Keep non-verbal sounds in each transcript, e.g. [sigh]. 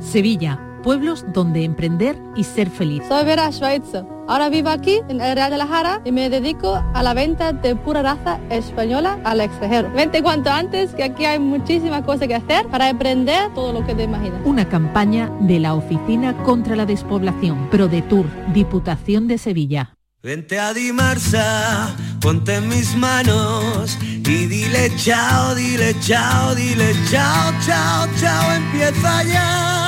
Sevilla, pueblos donde emprender y ser feliz. Soy Vera Schweitzer. Ahora vivo aquí en el Real de la Jara y me dedico a la venta de pura raza española al extranjero. Vente cuanto antes, que aquí hay muchísimas cosas que hacer para emprender todo lo que te imaginas. Una campaña de la Oficina contra la Despoblación, ProDetour, Diputación de Sevilla. Vente a Dimarsa, ponte en mis manos y dile chao, dile chao, dile chao, chao, chao, empieza ya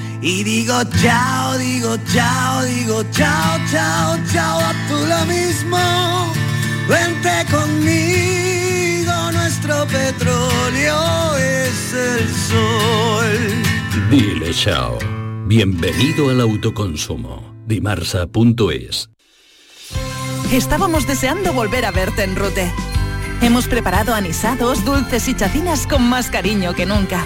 y digo chao, digo chao, digo chao, chao, chao, a tú lo mismo. Vente conmigo, nuestro petróleo es el sol. Dile chao. Bienvenido al autoconsumo. Dimarsa.es Estábamos deseando volver a verte en Rute. Hemos preparado anisados, dulces y chacinas con más cariño que nunca.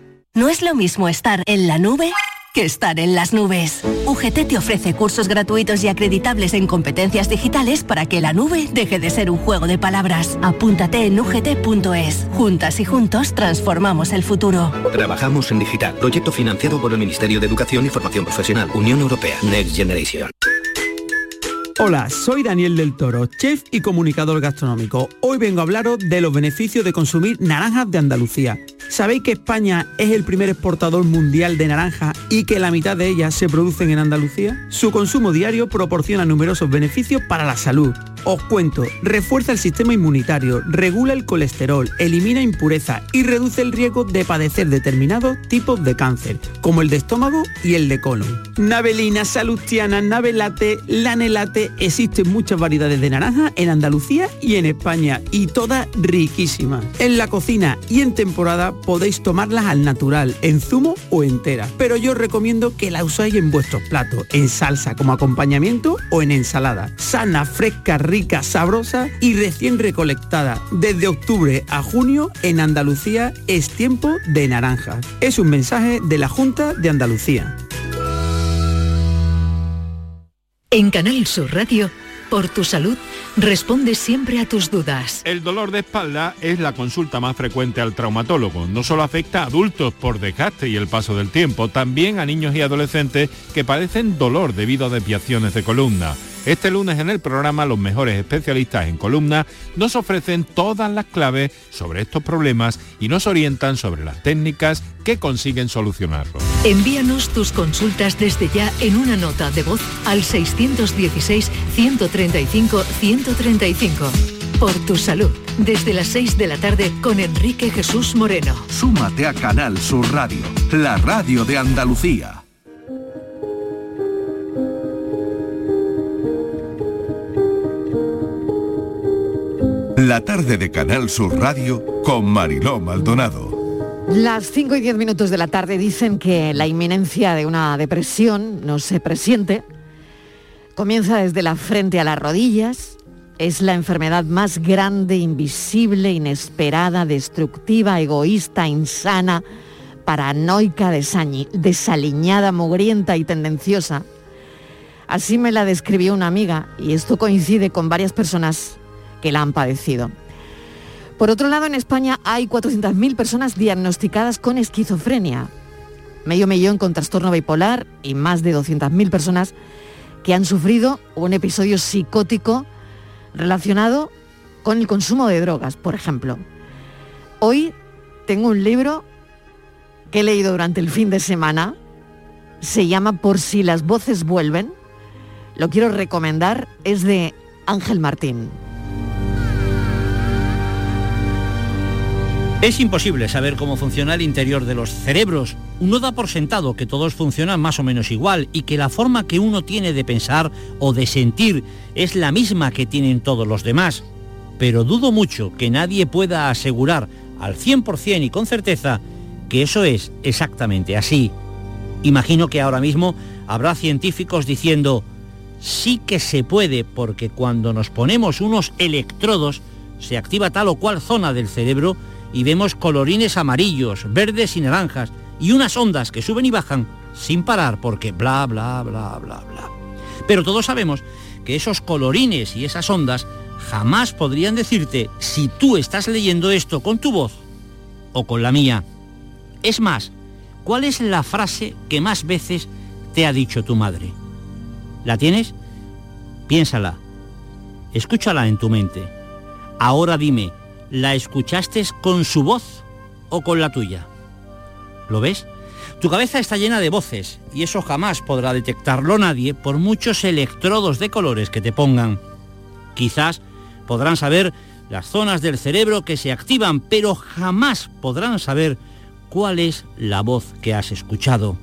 No es lo mismo estar en la nube que estar en las nubes. UGT te ofrece cursos gratuitos y acreditables en competencias digitales para que la nube deje de ser un juego de palabras. Apúntate en ugt.es. Juntas y juntos transformamos el futuro. Trabajamos en digital. Proyecto financiado por el Ministerio de Educación y Formación Profesional. Unión Europea. Next Generation. Hola, soy Daniel del Toro, chef y comunicador gastronómico. Hoy vengo a hablaros de los beneficios de consumir naranjas de Andalucía. ¿Sabéis que España es el primer exportador mundial de naranja y que la mitad de ellas se producen en Andalucía? Su consumo diario proporciona numerosos beneficios para la salud. Os cuento, refuerza el sistema inmunitario, regula el colesterol, elimina impureza y reduce el riesgo de padecer determinados tipos de cáncer, como el de estómago y el de colon. Navelina, salustiana, navelate, lanelate, existen muchas variedades de naranja en Andalucía y en España y todas riquísimas. En la cocina y en temporada podéis tomarlas al natural, en zumo o entera, pero yo os recomiendo que la usáis en vuestros platos, en salsa como acompañamiento o en ensalada. Sana, fresca, rica, sabrosa y recién recolectada. Desde octubre a junio en Andalucía es tiempo de naranjas. Es un mensaje de la Junta de Andalucía. En Canal Sur Radio, por tu salud, responde siempre a tus dudas. El dolor de espalda es la consulta más frecuente al traumatólogo. No solo afecta a adultos por desgaste y el paso del tiempo, también a niños y adolescentes que padecen dolor debido a desviaciones de columna. Este lunes en el programa los mejores especialistas en columna nos ofrecen todas las claves sobre estos problemas y nos orientan sobre las técnicas que consiguen solucionarlo. Envíanos tus consultas desde ya en una nota de voz al 616-135-135. Por tu salud, desde las 6 de la tarde con Enrique Jesús Moreno. Súmate a Canal Sur Radio, la radio de Andalucía. La tarde de Canal Sur Radio con Mariló Maldonado. Las 5 y 10 minutos de la tarde dicen que la inminencia de una depresión no se presiente. Comienza desde la frente a las rodillas. Es la enfermedad más grande, invisible, inesperada, destructiva, egoísta, insana, paranoica, desaliñada, mugrienta y tendenciosa. Así me la describió una amiga y esto coincide con varias personas que la han padecido. Por otro lado, en España hay 400.000 personas diagnosticadas con esquizofrenia, medio millón con trastorno bipolar y más de 200.000 personas que han sufrido un episodio psicótico relacionado con el consumo de drogas, por ejemplo. Hoy tengo un libro que he leído durante el fin de semana, se llama Por si las voces vuelven, lo quiero recomendar, es de Ángel Martín. Es imposible saber cómo funciona el interior de los cerebros. Uno da por sentado que todos funcionan más o menos igual y que la forma que uno tiene de pensar o de sentir es la misma que tienen todos los demás. Pero dudo mucho que nadie pueda asegurar al 100% y con certeza que eso es exactamente así. Imagino que ahora mismo habrá científicos diciendo, sí que se puede porque cuando nos ponemos unos electrodos se activa tal o cual zona del cerebro y vemos colorines amarillos, verdes y naranjas y unas ondas que suben y bajan sin parar porque bla, bla, bla, bla, bla. Pero todos sabemos que esos colorines y esas ondas jamás podrían decirte si tú estás leyendo esto con tu voz o con la mía. Es más, ¿cuál es la frase que más veces te ha dicho tu madre? ¿La tienes? Piénsala. Escúchala en tu mente. Ahora dime, ¿la escuchaste con su voz o con la tuya? ¿Lo ves? Tu cabeza está llena de voces y eso jamás podrá detectarlo nadie por muchos electrodos de colores que te pongan. Quizás podrán saber las zonas del cerebro que se activan, pero jamás podrán saber cuál es la voz que has escuchado.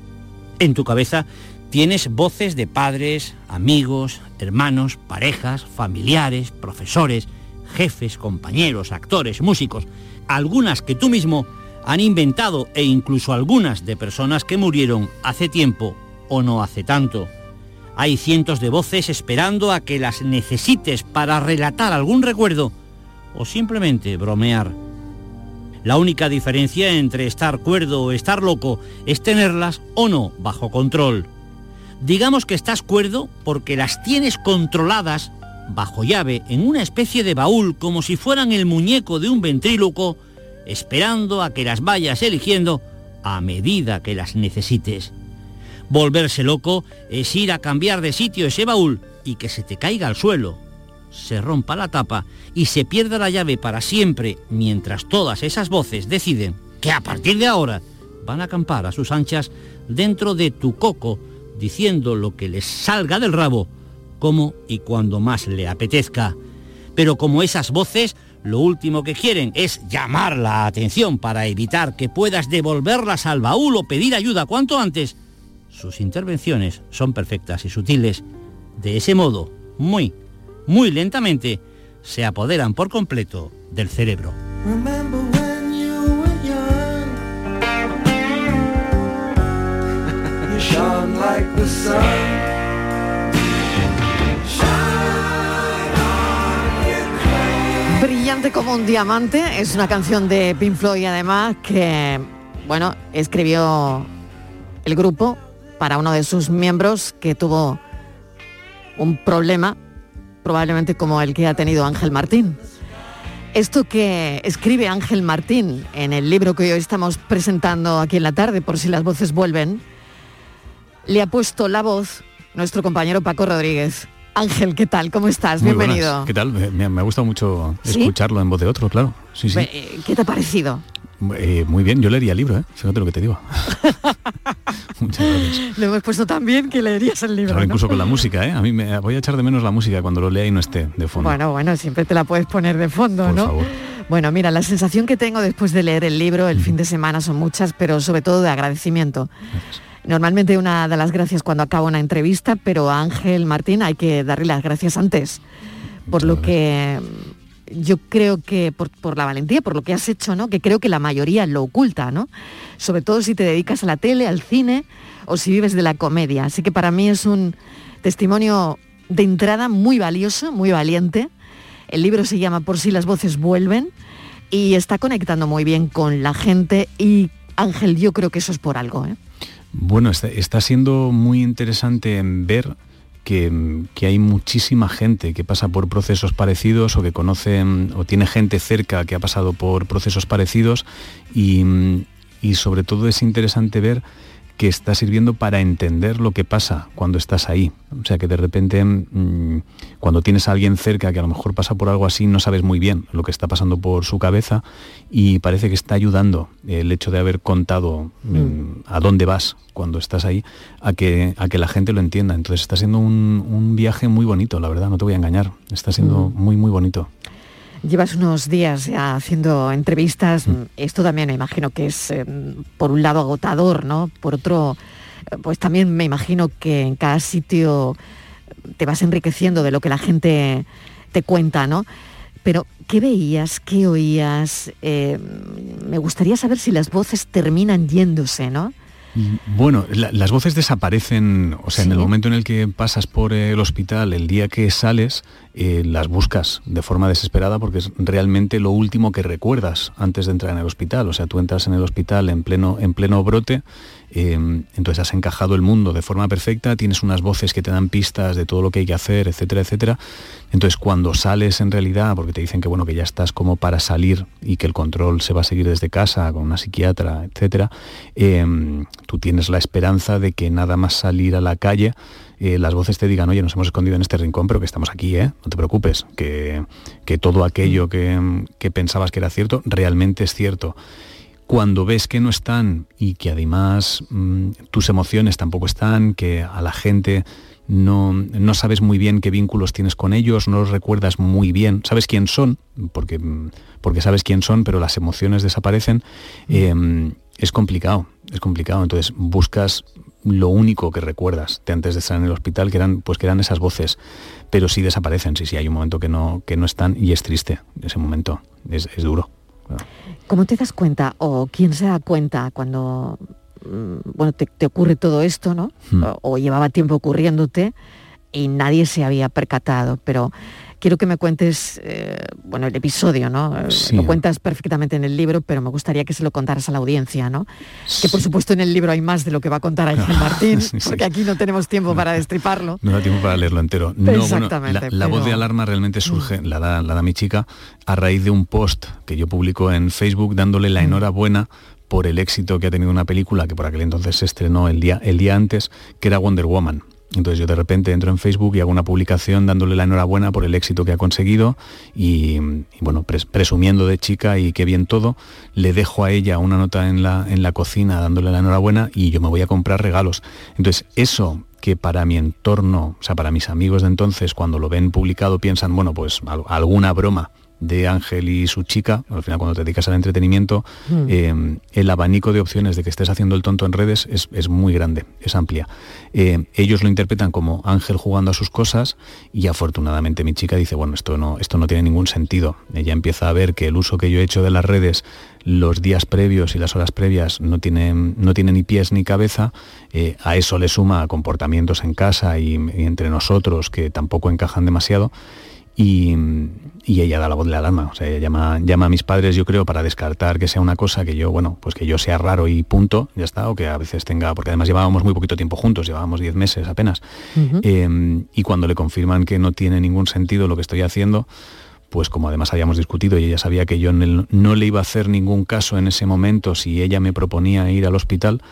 En tu cabeza tienes voces de padres, amigos, hermanos, parejas, familiares, profesores, jefes, compañeros, actores, músicos, algunas que tú mismo han inventado e incluso algunas de personas que murieron hace tiempo o no hace tanto. Hay cientos de voces esperando a que las necesites para relatar algún recuerdo o simplemente bromear. La única diferencia entre estar cuerdo o estar loco es tenerlas o no bajo control. Digamos que estás cuerdo porque las tienes controladas bajo llave en una especie de baúl como si fueran el muñeco de un ventríloco, esperando a que las vayas eligiendo a medida que las necesites. Volverse loco es ir a cambiar de sitio ese baúl y que se te caiga al suelo, se rompa la tapa y se pierda la llave para siempre mientras todas esas voces deciden que a partir de ahora van a acampar a sus anchas dentro de tu coco diciendo lo que les salga del rabo como y cuando más le apetezca. Pero como esas voces lo último que quieren es llamar la atención para evitar que puedas devolverlas al baúl o pedir ayuda cuanto antes, sus intervenciones son perfectas y sutiles. De ese modo, muy, muy lentamente, se apoderan por completo del cerebro. [laughs] Brillante como un diamante es una canción de Pink Floyd además que, bueno, escribió el grupo para uno de sus miembros que tuvo un problema, probablemente como el que ha tenido Ángel Martín. Esto que escribe Ángel Martín en el libro que hoy estamos presentando aquí en la tarde, por si las voces vuelven, le ha puesto la voz nuestro compañero Paco Rodríguez. Ángel, ¿qué tal? ¿Cómo estás? Muy Bienvenido. buenas. ¿Qué tal? Me, me ha gustado mucho ¿Sí? escucharlo en voz de otro, claro. Sí, sí. Eh, ¿Qué te ha parecido? Eh, muy bien, yo leería el libro, ¿eh? Fíjate lo que te digo. [laughs] Muchas gracias. Le hemos puesto también que leerías el libro. Claro, ¿no? incluso con la música, ¿eh? A mí me voy a echar de menos la música cuando lo lea y no esté de fondo. Bueno, bueno, siempre te la puedes poner de fondo, ¿no? favor. Bueno, mira, la sensación que tengo después de leer el libro el fin de semana son muchas, pero sobre todo de agradecimiento. Normalmente una de las gracias cuando acaba una entrevista, pero a Ángel Martín hay que darle las gracias antes. Por lo que yo creo que, por, por la valentía, por lo que has hecho, ¿no? Que creo que la mayoría lo oculta, ¿no? Sobre todo si te dedicas a la tele, al cine o si vives de la comedia. Así que para mí es un testimonio de entrada muy valioso, muy valiente. El libro se llama Por si las voces vuelven y está conectando muy bien con la gente y Ángel, yo creo que eso es por algo. ¿eh? Bueno, está, siendo muy interesante ver que, que hay muchísima gente que pasa por procesos parecidos o que conoce o tiene gente cerca que ha pasado por procesos parecidos y, y sobre todo es interesante ver que está sirviendo para entender lo que pasa cuando estás ahí. O sea que de repente mm, cuando tienes a alguien cerca que a lo mejor pasa por algo así, no sabes muy bien lo que está pasando por su cabeza y parece que está ayudando el hecho de haber contado mm, a dónde vas cuando estás ahí a que, a que la gente lo entienda. Entonces está siendo un, un viaje muy bonito, la verdad, no te voy a engañar. Está siendo muy, muy bonito. Llevas unos días ya haciendo entrevistas. Mm. Esto también me imagino que es, eh, por un lado, agotador, ¿no? Por otro, eh, pues también me imagino que en cada sitio te vas enriqueciendo de lo que la gente te cuenta, ¿no? Pero, ¿qué veías? ¿Qué oías? Eh, me gustaría saber si las voces terminan yéndose, ¿no? Bueno, la- las voces desaparecen, o sea, en el momento en el que pasas por el hospital, el día que sales, eh, las buscas de forma desesperada porque es realmente lo último que recuerdas antes de entrar en el hospital. O sea, tú entras en el hospital en pleno, en pleno brote, eh, entonces has encajado el mundo de forma perfecta, tienes unas voces que te dan pistas de todo lo que hay que hacer, etcétera, etcétera. Entonces cuando sales en realidad, porque te dicen que bueno, que ya estás como para salir y que el control se va a seguir desde casa con una psiquiatra, etcétera, eh, tú tienes la esperanza de que nada más salir a la calle, eh, las voces te digan, oye, nos hemos escondido en este rincón, pero que estamos aquí, ¿eh? No te preocupes, que, que todo aquello que, que pensabas que era cierto, realmente es cierto cuando ves que no están y que además mm, tus emociones tampoco están, que a la gente no, no sabes muy bien qué vínculos tienes con ellos, no los recuerdas muy bien, sabes quién son, porque, mm, porque sabes quién son, pero las emociones desaparecen, eh, es complicado, es complicado. Entonces buscas lo único que recuerdas de antes de estar en el hospital, que eran, pues que eran esas voces, pero sí desaparecen, sí, sí, hay un momento que no, que no están y es triste ese momento, es, es duro. ¿Cómo te das cuenta o quién se da cuenta cuando mm, bueno, te, te ocurre todo esto, ¿no? Hmm. O, o llevaba tiempo ocurriéndote y nadie se había percatado, pero quiero que me cuentes, eh, bueno, el episodio, ¿no? Eh, Sí. Lo cuentas perfectamente en el libro, pero me gustaría que se lo contaras a la audiencia, ¿no? Que por supuesto en el libro hay más de lo que va a contar Ángel [laughs] Martín, Sí, porque aquí no tenemos tiempo para destriparlo. No da tiempo para leerlo entero. No, bueno, Exactamente, la, voz de alarma realmente surge, la, da, la da mi chica, a raíz de un post que yo publico en Facebook dándole la enhorabuena por el éxito que ha tenido una película que por aquel entonces se estrenó el día, el día antes, que era Wonder Woman. Entonces yo de repente entro en Facebook y hago una publicación dándole la enhorabuena por el éxito que ha conseguido y, bueno, pres- presumiendo de chica y qué bien todo, le dejo a ella una nota en la, en la cocina dándole la enhorabuena y yo me voy a comprar regalos. Entonces eso que para mi entorno, o sea, para mis amigos de entonces, cuando lo ven publicado piensan, bueno, pues al- alguna broma de Ángel y su chica, al final cuando te dedicas al entretenimiento, Mm. eh, el abanico de opciones de que estés haciendo el tonto en redes es, es muy grande, es amplia. Eh, ellos lo interpretan como Ángel jugando a sus cosas y afortunadamente mi chica dice, bueno, esto no, esto no tiene ningún sentido. Ella empieza a ver que el uso que yo he hecho de las redes los días previos y las horas previas no tienen, no tiene ni pies ni cabeza, eh, a eso le suma comportamientos en casa y, y entre nosotros que tampoco encajan demasiado y, y ella da la voz de la alarma. O sea, ella llama, llama a mis padres, yo creo, para descartar que sea una cosa que yo, bueno, pues que yo sea raro y punto, ya está, o que a veces tenga, porque además llevábamos muy poquito tiempo juntos, llevábamos 10 meses apenas. Eh, y cuando le confirman que no tiene ningún sentido lo que estoy haciendo, pues como además habíamos discutido y ella sabía que yo no le iba a hacer ningún caso en ese momento si ella me proponía ir al hospital,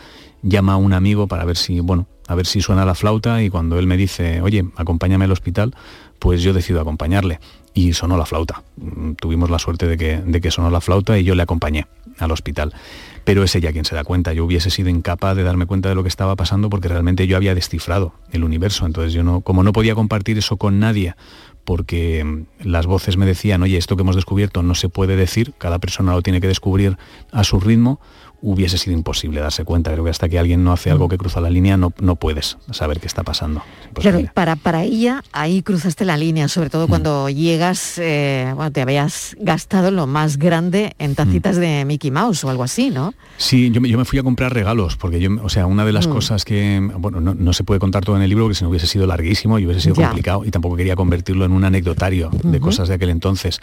llama a un amigo para ver si, bueno, a ver si suena la flauta y cuando él me dice, oye, acompáñame al hospital, pues yo decido acompañarle. Y sonó la flauta. Mm, Tuvimos la suerte de que, de que sonó la flauta y yo le acompañé. al hospital. Pero es ella quien se da cuenta. Yo hubiese sido incapaz de darme cuenta de lo que estaba pasando porque realmente yo había descifrado el universo. Entonces yo no, como no podía compartir eso con nadie, porque mm, las voces me decían, oye, esto que hemos descubierto no se puede decir, cada persona lo tiene que descubrir a su ritmo, hubiese sido imposible darse cuenta. Creo que hasta que alguien no hace algo que cruza la línea no, no puedes saber qué está pasando. Claro, para, para ella ahí cruzaste la línea, sobre todo cuando llegas, eh, bueno, te habías gastado lo más grande en tacitas de Mickey Mouse o algo así, ¿no? Sí, yo me, yo me fui a comprar regalos, porque yo, o sea, una de las Mm. cosas que, bueno, no, no se puede contar todo en el libro, porque si no hubiese sido larguísimo y hubiese sido Ya. complicado, y tampoco quería convertirlo en un anecdotario de cosas de aquel entonces.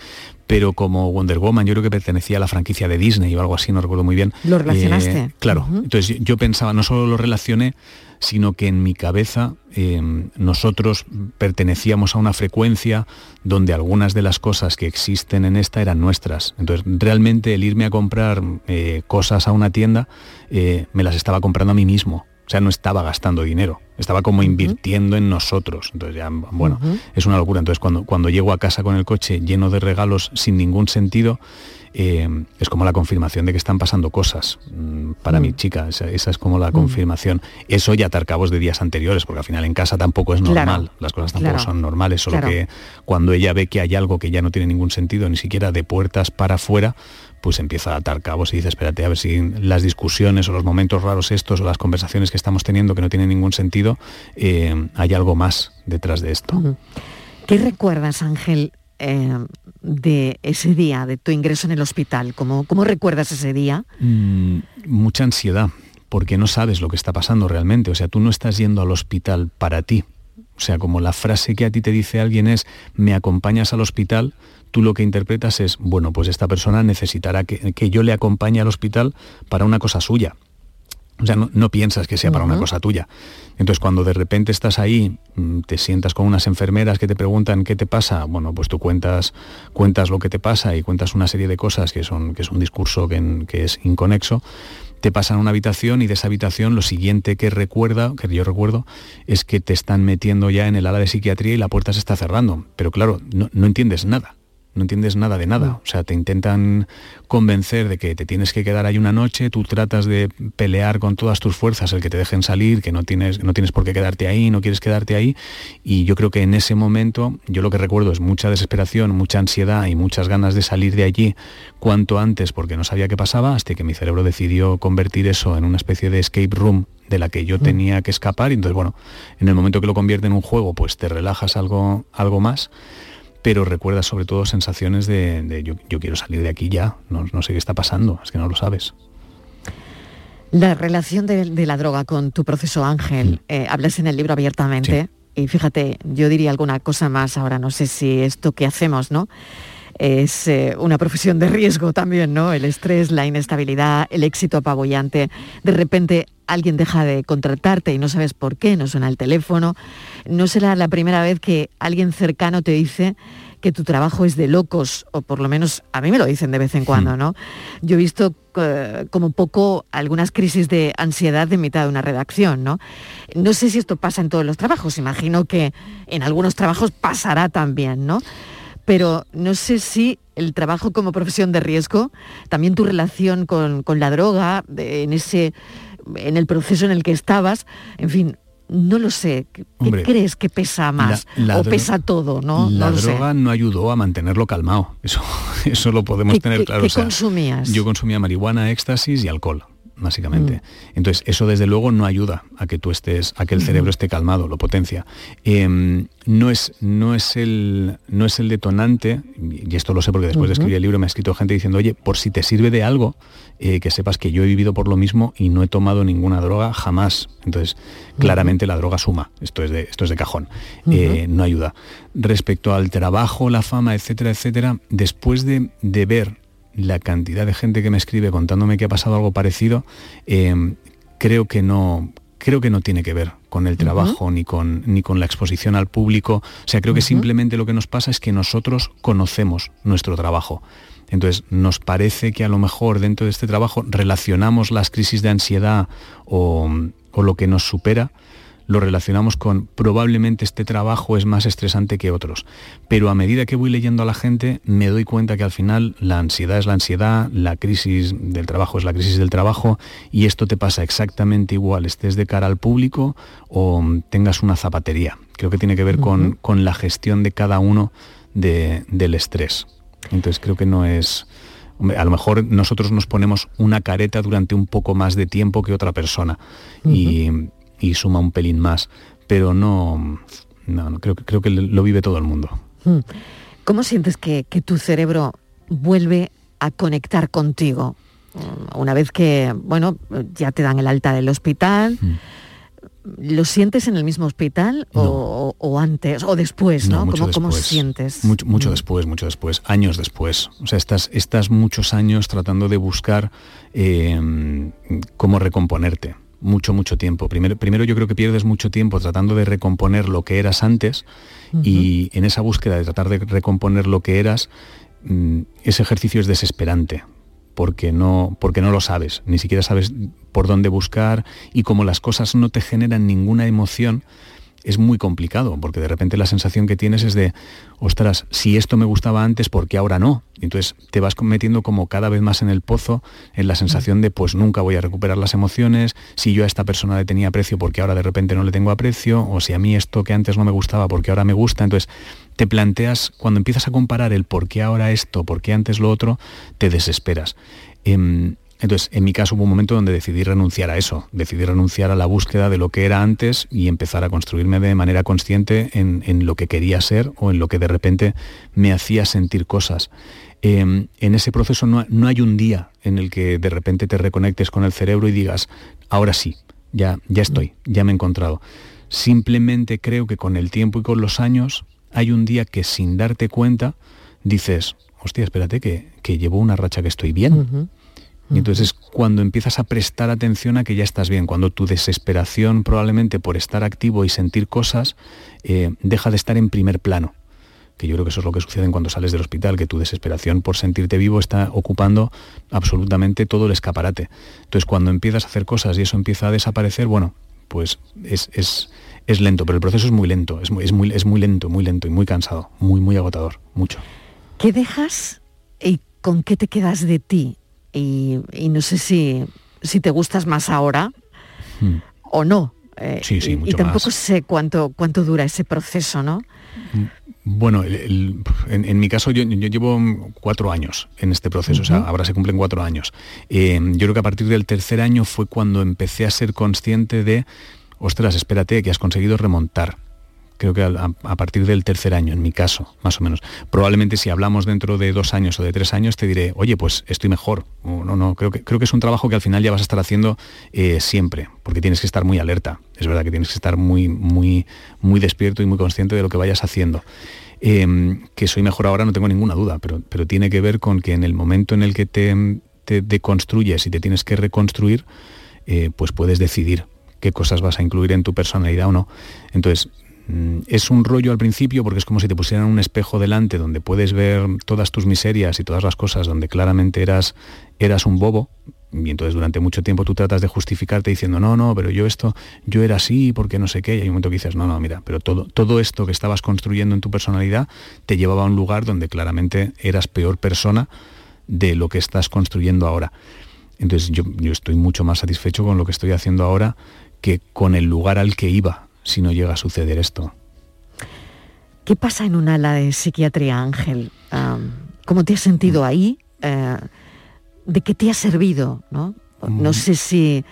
Pero como Wonder Woman, yo creo que pertenecía a la franquicia de Disney o algo así, no recuerdo muy bien. Relacionaste. Eh, claro, entonces yo, pensaba, no solo lo relacioné, sino que en mi cabeza eh, nosotros pertenecíamos a una frecuencia donde algunas de las cosas que existen en esta eran nuestras. Entonces, realmente el irme a comprar eh, cosas a una tienda, me las estaba comprando a mí mismo. O sea, no estaba gastando dinero, estaba como invirtiendo en nosotros. Entonces ya, bueno, es una locura. Entonces cuando, cuando llego a casa con el coche lleno de regalos sin ningún sentido, eh, es como la confirmación de que están pasando cosas mm, para mi chica. Esa, esa es como la confirmación. Eso ya atar cabos de días anteriores, porque al final en casa tampoco es Claro. normal. Las cosas tampoco Claro. son normales, solo Claro. que cuando ella ve que hay algo que ya no tiene ningún sentido, ni siquiera de puertas para afuera, pues empieza a atar cabos y dice, espérate, a ver si las discusiones o los momentos raros estos o las conversaciones que estamos teniendo que no tienen ningún sentido, eh, hay algo más detrás de esto. ¿Qué recuerdas, Ángel, eh, de ese día, de tu ingreso en el hospital? ¿Cómo, cómo recuerdas ese día? Mm, mucha ansiedad, porque no sabes lo que está pasando realmente. O sea, tú no estás yendo al hospital para ti. O sea, como la frase que a ti te dice alguien es, me acompañas al hospital, tú lo que interpretas es, bueno, pues esta persona necesitará que, que yo le acompañe al hospital para una cosa suya. O sea, no, no piensas que sea para una cosa tuya. Entonces, cuando de repente estás ahí, mm, te sientas con unas enfermeras que te preguntan qué te pasa, bueno, pues tú cuentas, cuentas lo que te pasa y cuentas una serie de cosas que son, que es un discurso que, en- que es inconexo, te pasan a una habitación y de esa habitación lo siguiente que recuerda, que yo recuerdo, es que te están metiendo ya en el ala de psiquiatría y la puerta se está cerrando. Pero claro, no, no entiendes nada. No entiendes nada de nada. O sea, te intentan convencer de que te tienes que quedar ahí una noche, tú tratas de pelear con todas tus fuerzas el que te dejen salir, que no tienes, no tienes por qué quedarte ahí, no quieres quedarte ahí. Y yo creo que en ese momento, yo lo que recuerdo es mucha desesperación, mucha ansiedad y muchas ganas de salir de allí cuanto antes porque no sabía qué pasaba, hasta que mi cerebro decidió convertir eso en una especie de escape room de la que yo tenía que escapar. Y entonces, bueno, en el momento que lo convierte en un juego, pues te relajas algo, algo más pero recuerdas sobre todo sensaciones de, de yo, yo quiero salir de aquí ya, no, no sé qué está pasando, es que no lo sabes. La relación de, de la droga con tu proceso Ángel, eh, hablas en el libro abiertamente y fíjate, yo diría alguna cosa más ahora, no sé si esto que hacemos, ¿no? Es eh, una profesión de riesgo también, ¿no? El estrés, la inestabilidad, el éxito apabullante. De repente alguien deja de contratarte y no sabes por qué, no suena el teléfono. No será la primera vez que alguien cercano te dice que tu trabajo es de locos, o por lo menos a mí me lo dicen de vez en cuando, ¿no? Yo he visto eh, como poco algunas crisis de ansiedad de mitad de una redacción, ¿no? No sé si esto pasa en todos los trabajos, imagino que en algunos trabajos pasará también, ¿no? Pero no sé si el trabajo como profesión de riesgo, también tu relación con, con la droga, de- en ese en el proceso en el que estabas, en fin, no lo sé. ¿Qué Hombre, crees que pesa más? la o pesa todo, ¿no? La no lo sé. droga no ayudó a mantenerlo calmado, [laughs] eso, eso lo podemos ¿Qué- tener claro. qué o sea, consumías? Yo consumía marihuana, éxtasis y alcohol básicamente. Entonces, eso desde luego no ayuda a que tú estés, a que el cerebro esté calmado, lo potencia. Em, no, es, no, es el, no es el detonante, y esto lo sé porque después de escribir el libro me ha escrito gente diciendo, oye, por si te sirve de algo, eh, que sepas que yo he vivido por lo mismo y no he tomado ninguna droga jamás. Entonces, claramente la droga suma, esto es de, esto es de cajón, Eh, no ayuda. Respecto al trabajo, la fama, etcétera, etcétera, después de, de ver la cantidad de gente que me escribe contándome que ha pasado algo parecido, eh, creo que no creo que no tiene que ver con el trabajo ni con ni con la exposición al público. O sea, creo que simplemente lo que nos pasa es que nosotros conocemos nuestro trabajo. Entonces, nos parece que a lo mejor dentro de este trabajo relacionamos las crisis de ansiedad o, o lo que nos supera lo relacionamos con probablemente este trabajo es más estresante que otros. Pero a medida que voy leyendo a la gente, me doy cuenta que al final la ansiedad es la ansiedad, la crisis del trabajo es la crisis del trabajo y esto te pasa exactamente igual, estés de cara al público o tengas una zapatería. Creo que tiene que ver con, con, la gestión de cada uno del estrés. Entonces creo que no es... A lo mejor nosotros nos ponemos una careta durante un poco más de tiempo que otra persona y, y suma un pelín más, pero no, no, creo, creo que lo vive todo el mundo. Hmm. ¿Cómo sientes que, tu cerebro vuelve a conectar contigo? Hmm, una vez que, bueno, ya te dan el alta del hospital, hmm. ¿lo sientes en el mismo hospital o, antes o después, no? ¿Cómo, sientes? Mucho, mucho después, mucho después, años después. O sea, estás, estás muchos años tratando de buscar eh, cómo recomponerte mucho, mucho tiempo. Primero, primero yo creo que pierdes mucho tiempo tratando de recomponer lo que eras antes y en esa búsqueda de tratar de recomponer lo que eras, mm, ese ejercicio es desesperante. Porque no, porque no lo sabes, ni siquiera sabes por dónde buscar y como las cosas no te generan ninguna emoción, es muy complicado, porque de repente la sensación que tienes es de, ostras, si esto me gustaba antes, ¿por qué ahora no? Y entonces te vas metiendo como cada vez más en el pozo, en la sensación de, pues nunca voy a recuperar las emociones, si yo a esta persona le tenía aprecio, porque ahora de repente no le tengo aprecio, o si a mí esto que antes no me gustaba, porque ahora me gusta. Entonces te planteas, cuando empiezas a comparar el por qué ahora esto, por qué antes lo otro, te desesperas. Em, entonces, en mi caso hubo un momento donde decidí renunciar a eso, decidí renunciar a la búsqueda de lo que era antes y empezar a construirme de manera consciente en, lo que quería ser o en lo que de repente me hacía sentir cosas. Em, en ese proceso no, hay un día en el que de repente te reconectes con el cerebro y digas, ahora sí, ya, ya estoy, ya me he encontrado. Simplemente creo que con el tiempo y con los años hay un día que sin darte cuenta dices, hostia, espérate que, llevo una racha que estoy bien. Y entonces cuando empiezas a prestar atención a que ya estás bien, cuando tu desesperación probablemente por estar activo y sentir cosas eh, deja de estar en primer plano. Que yo creo que eso es lo que sucede cuando sales del hospital, que tu desesperación por sentirte vivo está ocupando absolutamente todo el escaparate. Entonces cuando empiezas a hacer cosas y eso empieza a desaparecer, bueno, pues es, es, lento, pero el proceso es muy lento, es muy, es, muy, es muy lento, muy lento y muy cansado, muy, muy agotador, mucho. ¿Qué dejas y con qué te quedas de ti y, no sé si, si, te gustas más ahora hmm. o no. Eh, sí, sí, y, tampoco sé cuánto, cuánto dura ese proceso, ¿no? Hmm. Bueno, en, mi caso yo, llevo cuatro años en este proceso, o sea, ahora se cumplen cuatro años. Eh, yo creo que a partir del tercer año fue cuando empecé a ser consciente de, ostras, espérate, que has conseguido remontar creo que a, partir del tercer año, en mi caso, más o menos. Probablemente si hablamos dentro de dos años o de tres años, te diré, oye, pues estoy mejor. no, no, creo que, creo que es un trabajo que al final ya vas a estar haciendo eh, siempre, porque tienes que estar muy alerta. Es verdad que tienes que estar muy, muy, muy despierto y muy consciente de lo que vayas haciendo. Em, que soy mejor ahora no tengo ninguna duda, pero, pero tiene que ver con que en el momento en el que te, te deconstruyes y te tienes que reconstruir, eh, pues puedes decidir qué cosas vas a incluir en tu personalidad o no. Entonces, es un rollo al principio porque es como si te pusieran un espejo delante donde puedes ver todas tus miserias y todas las cosas donde claramente eras, eras un bobo. Y entonces durante mucho tiempo tú tratas de justificarte diciendo, no, no, pero yo esto, yo era así porque no sé qué. Y hay un momento que dices, no, no, mira, pero todo, todo esto que estabas construyendo en tu personalidad te llevaba a un lugar donde claramente eras peor persona de lo que estás construyendo ahora. Entonces yo, yo estoy mucho más satisfecho con lo que estoy haciendo ahora que con el lugar al que iba si no llega a suceder esto. ¿Qué pasa en un ala de psiquiatría, Ángel? ¿Cómo te has sentido mm. ahí? Eh, ¿De qué te ha servido? ¿no? no mm. sé si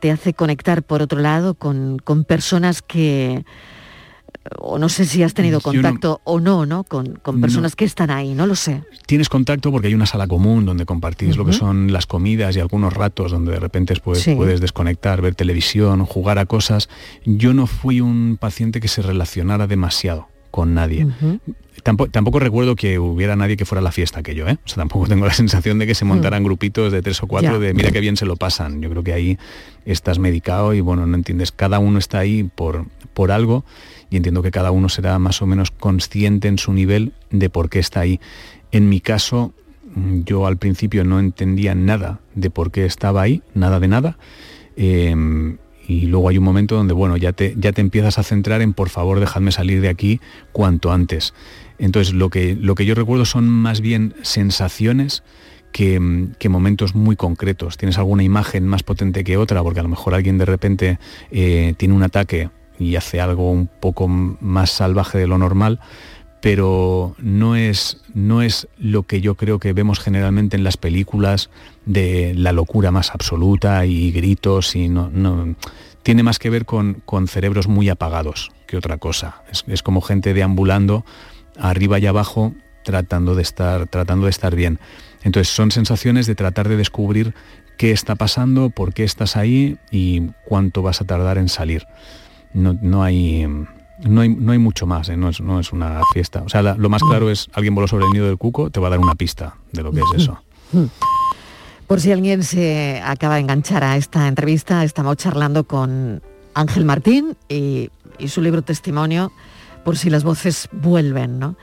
te hace conectar, por otro lado, con personas que, o no sé si has tenido contacto o no, ¿no? Con, personas que están ahí, no lo sé. Tienes contacto porque hay una sala común donde compartís lo que son las comidas y algunos ratos donde de repente pues, puedes desconectar, ver televisión, jugar a cosas. Yo no fui un paciente que se relacionara demasiado con nadie. Tampoco, recuerdo que hubiera nadie que fuera a la fiesta aquello, ¿eh? O sea, tampoco tengo la [laughs] sensación de que se montaran mm. grupitos de tres o cuatro de mira qué bien se lo pasan. Yo creo que ahí estás medicado y bueno, no entiendes, cada uno está ahí por, por algo y entiendo que cada uno será más o menos consciente en su nivel de por qué está ahí. En mi caso, yo al principio no entendía nada de por qué estaba ahí, nada de nada. Em, y luego hay un momento donde, bueno, ya te, ya te empiezas a centrar en, por favor, dejadme salir de aquí cuanto antes. Entonces, lo que, lo que yo recuerdo son más bien sensaciones que, momentos muy concretos. Tienes alguna imagen más potente que otra, porque a lo mejor alguien de repente eh, tiene un ataque y hace algo un poco más salvaje de lo normal, pero no es, no es lo que yo creo que vemos generalmente en las películas de la locura más absoluta y gritos y no, no tiene más que ver con, con cerebros muy apagados que otra cosa. Es, como gente deambulando arriba y abajo tratando de estar, tratando de estar bien. Entonces son sensaciones de tratar de descubrir qué está pasando, por qué estás ahí y cuánto vas a tardar en salir. No, no hay no hay, mucho más, ¿eh? no, es, no, es, una fiesta. O sea, lo más claro es alguien voló sobre el nido del cuco, te va a dar una pista de lo que es eso. Por si alguien se acaba de enganchar a esta entrevista, estamos charlando con Ángel Martín y, su libro Testimonio, por si las voces vuelven, ¿no?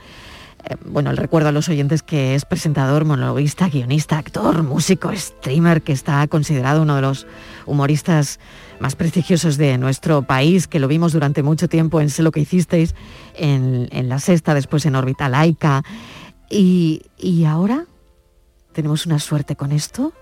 Eh, bueno, el recuerdo a los oyentes que es presentador, monologuista, guionista, actor, músico, streamer, que está considerado uno de los humoristas más prestigiosos de nuestro país, que lo vimos durante mucho tiempo en Sé lo que hicisteis, en, La Sexta, después en Órbita Laica. Y, y ahora tenemos una suerte con esto.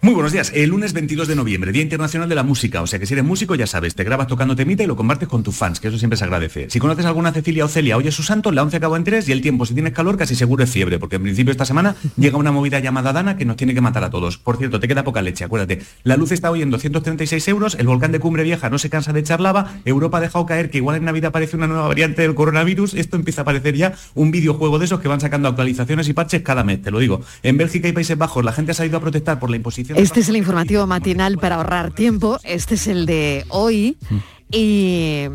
Muy buenos días. El lunes 22 de noviembre, Día Internacional de la Música. O sea que si eres músico, ya sabes, te grabas tocando temita y lo compartes con tus fans, que eso siempre se agradece. Si conoces alguna Cecilia o Celia, oye su santo, la 11 acabó en 3 y el tiempo, si tienes calor, casi seguro es fiebre, porque en principio esta semana [laughs] llega una movida llamada Dana que nos tiene que matar a todos. Por cierto, te queda poca leche, acuérdate. La luz está hoy en 236 euros, el volcán de Cumbre Vieja no se cansa de echar lava, Europa ha dejado caer que igual en Navidad aparece una nueva variante del coronavirus, esto empieza a parecer ya un videojuego de esos que van sacando actualizaciones y parches cada mes, te lo digo. En Bélgica y Países Bajos la gente ha salido a protestar por la imposición. Este es el informativo matinal para ahorrar tiempo. Este es el de hoy. Y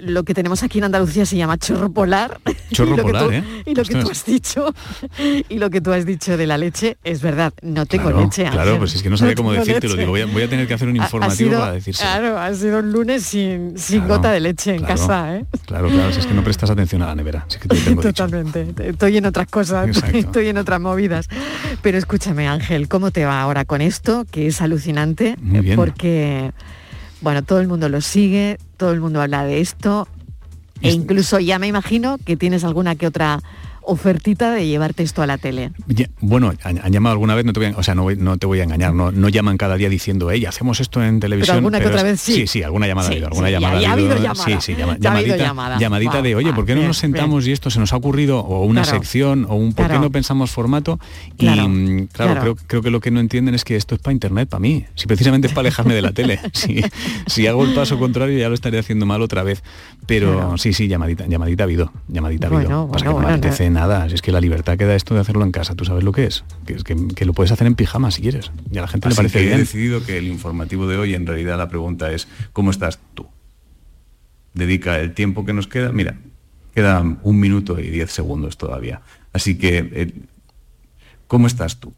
lo que tenemos aquí en Andalucía se llama chorro polar. Chorro [laughs] polar, ¿eh? Y lo que tú has dicho, y lo que tú has dicho de la leche, es verdad, no tengo leche. Claro, pues es que no sabía cómo decirte, lo digo, voy a, tener que hacer un informativo para decirse. Claro, ha sido un lunes sin, sin gota de leche en casa, ¿eh? Claro, claro, si es que no prestas atención a la nevera. Totalmente, estoy en otras cosas, [laughs] estoy en otras movidas. Pero escúchame, Ángel, ¿cómo te va ahora con esto? Que es alucinante, porque bueno, todo el mundo lo sigue, todo el mundo habla de esto, e incluso ya me imagino que tienes alguna que otra ofertita de llevarte esto a la tele. bueno, han, llamado alguna vez, no te voy a, o sea, no, no te voy a engañar, no, no llaman cada día diciendo, hey, hacemos esto en televisión. Pero alguna que otra vez sí. Sí, sí, alguna llamada ha habido, alguna llamada ha habido. Sí, sí, llamadita, llamadita de, oye, ¿por qué no nos sentamos y esto se nos ha ocurrido? O una sección, o un ¿por qué no pensamos formato? Y mm, claro, Creo, creo, que lo que no entienden es que esto es para internet, para mí. Si precisamente es para alejarme de la tele. [laughs] Si, si hago el paso contrario ya lo estaría haciendo mal otra vez. Pero sí, sí, llamadita, llamadita ha habido. Llamadita ha habido. Pasa que no me apetece nada. Si es que la libertad queda esto de hacerlo en casa. ¿Tú sabes lo que es? Que, que, lo puedes hacer en pijama si quieres. Y a la gente le parece que bien. He decidido que el informativo de hoy, en realidad, la pregunta es, ¿cómo estás tú? Dedica el tiempo que nos queda. Mira, queda un minuto y diez segundos todavía. Así que, eh, ¿cómo estás tú?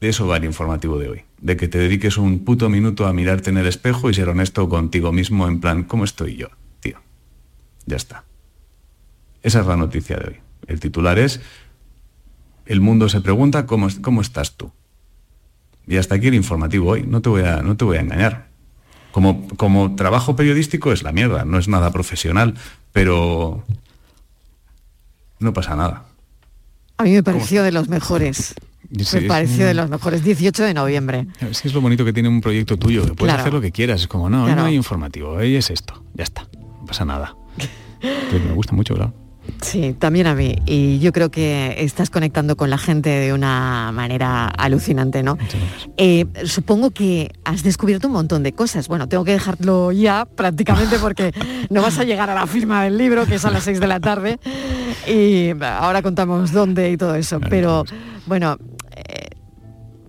De eso va el informativo de hoy. De que te dediques un puto minuto a mirarte en el espejo y ser honesto contigo mismo en plan, ¿cómo estoy yo, tío? Ya está. Esa es la noticia de hoy. El titular es, el mundo se pregunta cómo, cómo estás tú. Y hasta aquí el informativo hoy, no te voy a, no te voy a engañar. Como, como trabajo periodístico es la mierda, no es nada profesional, pero no pasa nada. A mí me pareció de los mejores. [laughs] me pareció de los mejores, 18 de noviembre. Es que es lo bonito que tiene un proyecto tuyo, que puedes hacer lo que quieras, es como, no, hoy no hay informativo, hoy es esto, ya está, no pasa nada. [laughs] me gusta mucho, claro. Sí, también a mí. Y yo creo que estás conectando con la gente de una manera alucinante, ¿no? Eh, supongo que has descubierto un montón de cosas. Bueno, tengo que dejarlo ya prácticamente porque [laughs] no vas a llegar a la firma del libro, que es a las 6 de la tarde. Y ahora contamos dónde y todo eso. Pero bueno, eh,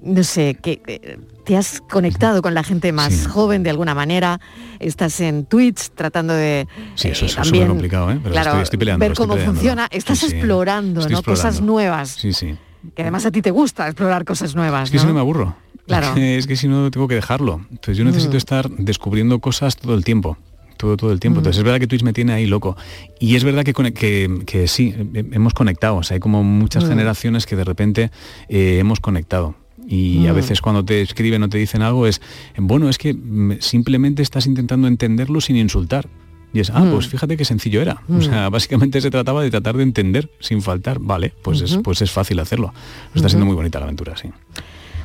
no sé, que eh, te has conectado con la gente más joven de alguna manera, estás en Twitch tratando de sí, eso es también, complicado, ¿eh? Pero estoy, peleando, ver cómo funciona, estás explorando, ¿no? Cosas nuevas. Sí, sí. Que además a ti te gusta explorar cosas nuevas. Es que si no me aburro. Claro. Es que, si no tengo que dejarlo. Entonces yo necesito mm. estar descubriendo cosas todo el tiempo todo, todo el tiempo. Mm. Entonces es verdad que Twitch me tiene ahí loco. Y es verdad que, que, que sí, hemos conectado. O sea, hay como muchas mm. generaciones que de repente eh, hemos conectado Y a Mm. veces cuando te escriben o te dicen algo es, bueno, es que mm, simplemente estás intentando entenderlo sin insultar. Y es, ah, Mm. pues fíjate qué sencillo era. Mm. O sea, básicamente se trataba de tratar de entender sin faltar. Vale, pues, es, pues es fácil hacerlo. Está siendo muy bonita la aventura, sí.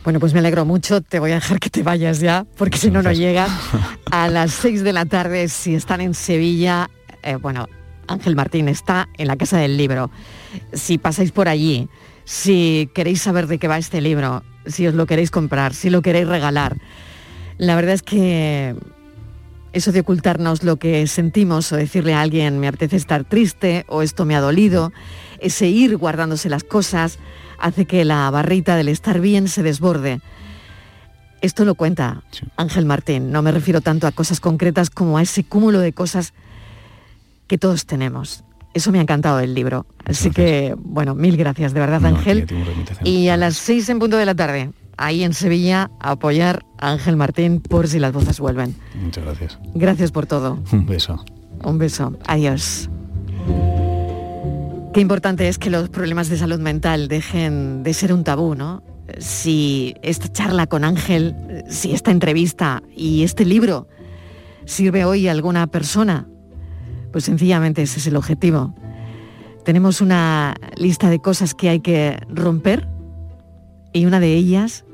Bueno, pues me alegro mucho. Te voy a dejar que te vayas ya, porque si no, no llegas. [laughs] A las 6 de la tarde, si están en Sevilla, eh, bueno, Ángel Martín está en la Casa del Libro. Si pasáis por allí, si queréis saber de qué va este libro, si os lo queréis comprar, si lo queréis regalar, la verdad es que eso de ocultarnos lo que sentimos o decirle a alguien me apetece estar triste o esto me ha dolido, ese ir guardándose las cosas hace que la barrita del estar bien se desborde. Esto lo cuenta Ángel Martín, no me refiero tanto a cosas concretas como a ese cúmulo de cosas que todos tenemos. Eso me ha encantado del libro. Así que, bueno, mil gracias, de verdad, No, Ángel. Y a las seis en punto de la tarde, ahí en Sevilla, a apoyar a Ángel Martín por si las voces vuelven. Muchas gracias. Gracias por todo. Un beso. Un beso. Adiós. Qué importante es que los problemas de salud mental dejen de ser un tabú, ¿no? Si esta charla con Ángel, si esta entrevista y este libro sirve hoy a alguna persona, pues sencillamente ese es el objetivo. Tenemos una lista de cosas que hay que romper y una de ellas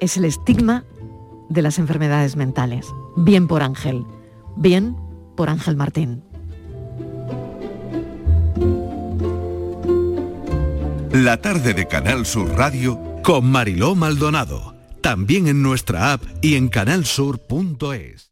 es el estigma de las enfermedades mentales. Bien por Ángel, bien por Ángel Martín. La tarde de Canal Sur Radio con Mariló Maldonado. También en nuestra app y en canalsur.es.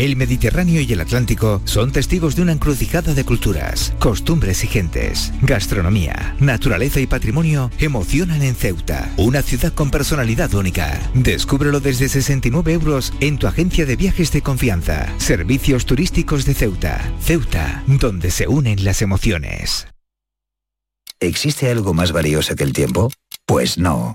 El Mediterráneo y el Atlántico son testigos de una encrucijada de culturas, costumbres y gentes. Gastronomía, naturaleza y patrimonio emocionan en Ceuta, una ciudad con personalidad única. Descúbrelo desde 69 euros en tu agencia de viajes de confianza. Servicios turísticos de Ceuta. Ceuta, donde se unen las emociones. ¿Existe algo más valioso que el tiempo? Pues no.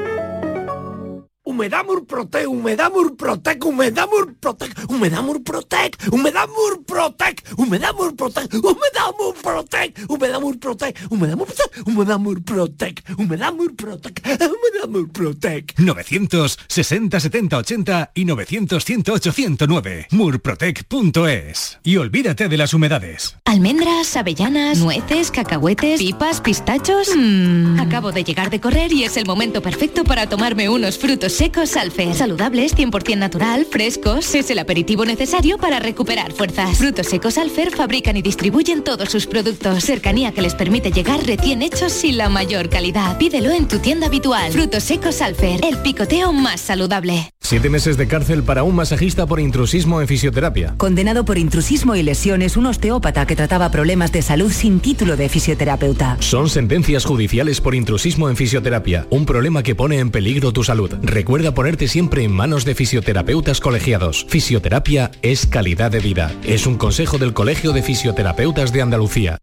Humedad Murprotec, Humedad Murprotec, Humedad Murprotec, Humedad Murprotec, Humedad Murprotec, Humedad Murprotec, Humedad Murprotec, Humedad Murprotec, Humedad Murprotec, Humedad Murprotec, Humedad Murprotec, Humedad Murprotec. 960 70 80 y 900 108 109. Murprotec.es. Y olvídate de las humedades. Almendras, avellanas, nueces, cacahuetes, pipas, pistachos. Mmm. Acabo de llegar de correr y es el momento perfecto para tomarme unos frutos secos secos Alfer. Saludables, 100% natural, frescos. Es el aperitivo necesario para recuperar fuerzas. Frutos secos Alfer fabrican y distribuyen todos sus productos. Cercanía que les permite llegar recién hechos y la mayor calidad. Pídelo en tu tienda habitual. Frutos secos Alfer, el picoteo más saludable. Siete meses de cárcel para un masajista por intrusismo en fisioterapia. Condenado por intrusismo y lesiones, un osteópata que trataba problemas de salud sin título de fisioterapeuta. Son sentencias judiciales por intrusismo en fisioterapia, un problema que pone en peligro tu salud. Recuerda ponerte siempre en manos de fisioterapeutas colegiados. Fisioterapia es calidad de vida. Es un consejo del Colegio de Fisioterapeutas de Andalucía.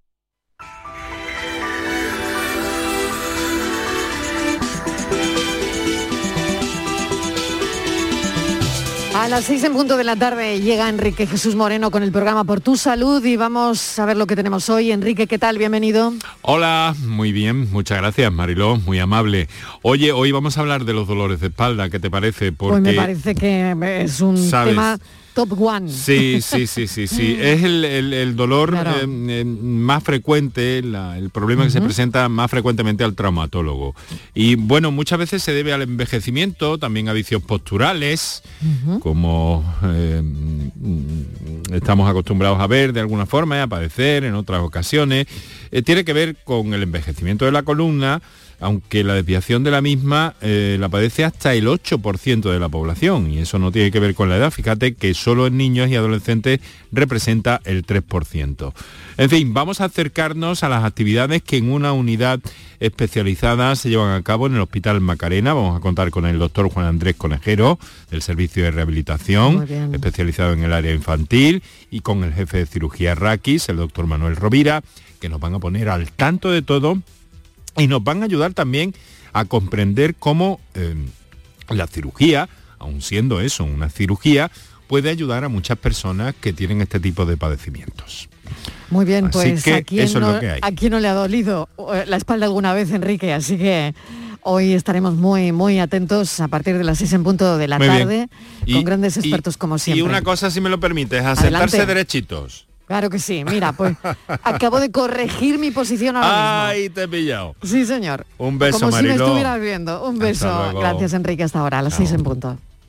A las seis en punto de la tarde llega Enrique Jesús Moreno con el programa Por tu Salud y vamos a ver lo que tenemos hoy. Enrique, ¿qué tal? Bienvenido. Hola, muy bien, muchas gracias Mariló, muy amable. Oye, hoy vamos a hablar de los dolores de espalda, ¿qué te parece? Pues me parece que es un ¿Sabes? tema top one. Sí, sí, sí, sí, sí. [laughs] Es el, el- el dolor eh, eh, más frecuente, la- el problema que se presenta más frecuentemente al traumatólogo. Y bueno, muchas veces se debe al envejecimiento, también a vicios posturales, como eh, estamos acostumbrados a ver de alguna forma, y a padecer en otras ocasiones. Eh, tiene que ver con el envejecimiento de la columna, aunque la desviación de la misma eh, la padece hasta el 8% de la población y eso no tiene que ver con la edad. Fíjate que solo en niños y adolescentes representa el 3%. En fin, vamos a acercarnos a las actividades que en una unidad especializada se llevan a cabo en el Hospital Macarena. Vamos a contar con el doctor Juan Andrés Conejero del Servicio de Rehabilitación, especializado en el área infantil, y con el jefe de cirugía Raquis, el doctor Manuel Rovira, que nos van a poner al tanto de todo y nos van a ayudar también a comprender cómo eh, la cirugía, aun siendo eso una cirugía, puede ayudar a muchas personas que tienen este tipo de padecimientos. Muy bien, Así pues que ¿a, quién eso es no, lo que hay. a quién no le ha dolido eh, la espalda alguna vez, Enrique? Así que hoy estaremos muy, muy atentos a partir de las seis en punto de la Muy tarde, Y- con grandes y- expertos como siempre. Y una cosa, si me lo permites, a sentarse derechitos. Claro que sí, mira, pues [laughs] acabo de corregir mi posición ahora Ay, te he pillado. mismo. Sí, señor. Un beso, Como si me estuvieras viendo. Un beso. Gracias, Enrique, hasta ahora, a las seis en punto.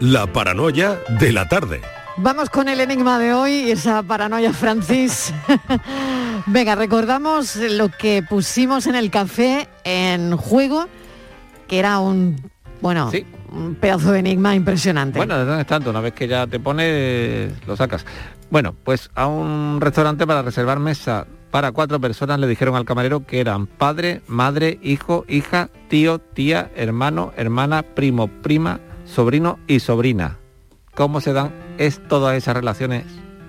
La paranoia de la tarde. Vamos con el enigma de hoy, esa paranoia Francis. [laughs] Venga, recordamos lo que pusimos en el café en juego, que era un, bueno, un pedazo de enigma impresionante. Bueno, ¿de dónde es tanto? Una vez que ya te pone, lo sacas. Bueno, pues a un restaurante para reservar mesa para cuatro personas le dijeron al camarero que eran padre, madre, hijo, hija, tío, tía, hermano, hermana, primo, prima, sobrino y sobrina. ¿Cómo se dan es todas esas relaciones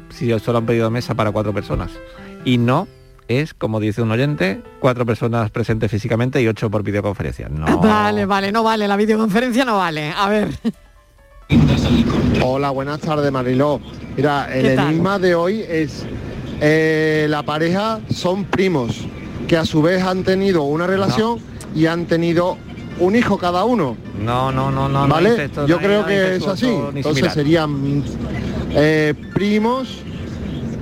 si solo han pedido mesa para cuatro personas? Y no es, como dice un oyente, cuatro personas presentes físicamente y ocho por videoconferencia. No. [laughs] Vale, vale, no vale, la videoconferencia no vale. A ver, Hola, buenas tardes Mariló. Mira, el enigma de hoy es eh, la pareja son primos que a su vez han tenido una relación y han tenido un hijo cada uno. No, no, no, no. no ¿Vale? incesto, Yo no creo que es así. Entonces serían eh, primos,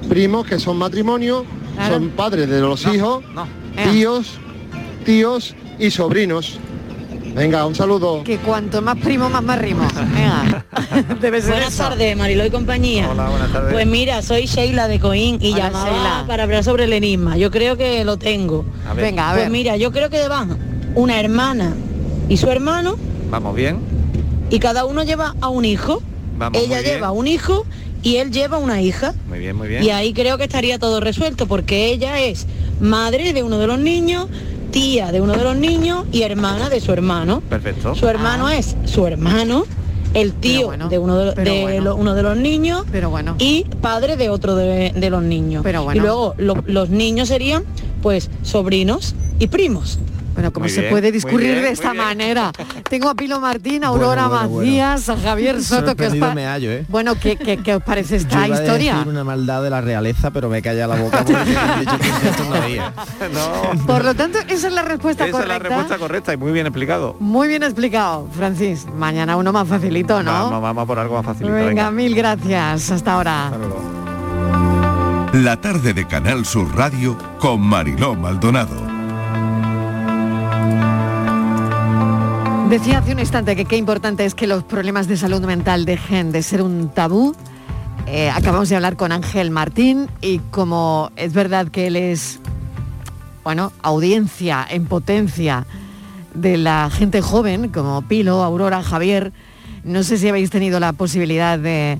primos que son matrimonio, son padres de los hijos, tíos, tíos y sobrinos. Venga, un saludo. que cuanto más primo, más más rimo. Venga, [laughs] debe ser Buenas tardes, Marilo y compañía. Hola, buenas tardes. Pues mira, soy Sheila de Coín y Hola, llamaba Sheila. para hablar sobre el enigma. Yo creo que lo tengo. A ver. Venga, a pues ver. mira, yo creo que van una hermana y su hermano Vamos bien. y cada uno lleva a un hijo. Vamos, Ella lleva un hijo y él lleva una hija. Muy bien, muy bien. Y ahí creo que estaría todo resuelto porque ella es madre de uno de los niños, tía de uno de los niños y hermana de su hermano. Perfecto. Su hermano es su hermano, el tío de, uno de, pero de bueno. lo- uno de los niños pero bueno. y padre de otro de, de los niños. Pero bueno. Y luego lo- los niños serían pues sobrinos y primos. Bueno, como Muy se bien, puede discurrir bien, de esta manera. [laughs] Tengo a Pilo Martín, a Aurora Bueno, bueno, bueno. Macías, a Javier [laughs] Soto. que os me hallo, ¿eh? Bueno, ¿qué, qué, qué os parece esta Yo iba a historia? decir una maldad de la realeza, pero me calla la boca porque que [laughs] no. Por lo tanto, esa es la respuesta Esa es correcta. la respuesta correcta y muy bien explicado. Muy bien explicado, Francis. Mañana uno más facilito, ¿no? Vamos, vamos por algo más facilito. venga, venga. mil gracias. Hasta ahora. La tarde de Canal Sur Radio con Mariló Maldonado. Decía hace un instante que qué importante es que los problemas de salud mental dejen de ser un tabú. Eh, acabamos de hablar con Ángel Martín y como es verdad que él es, bueno, audiencia en potencia de la gente joven, como Pilo, Aurora, Javier, no sé si habéis tenido la posibilidad de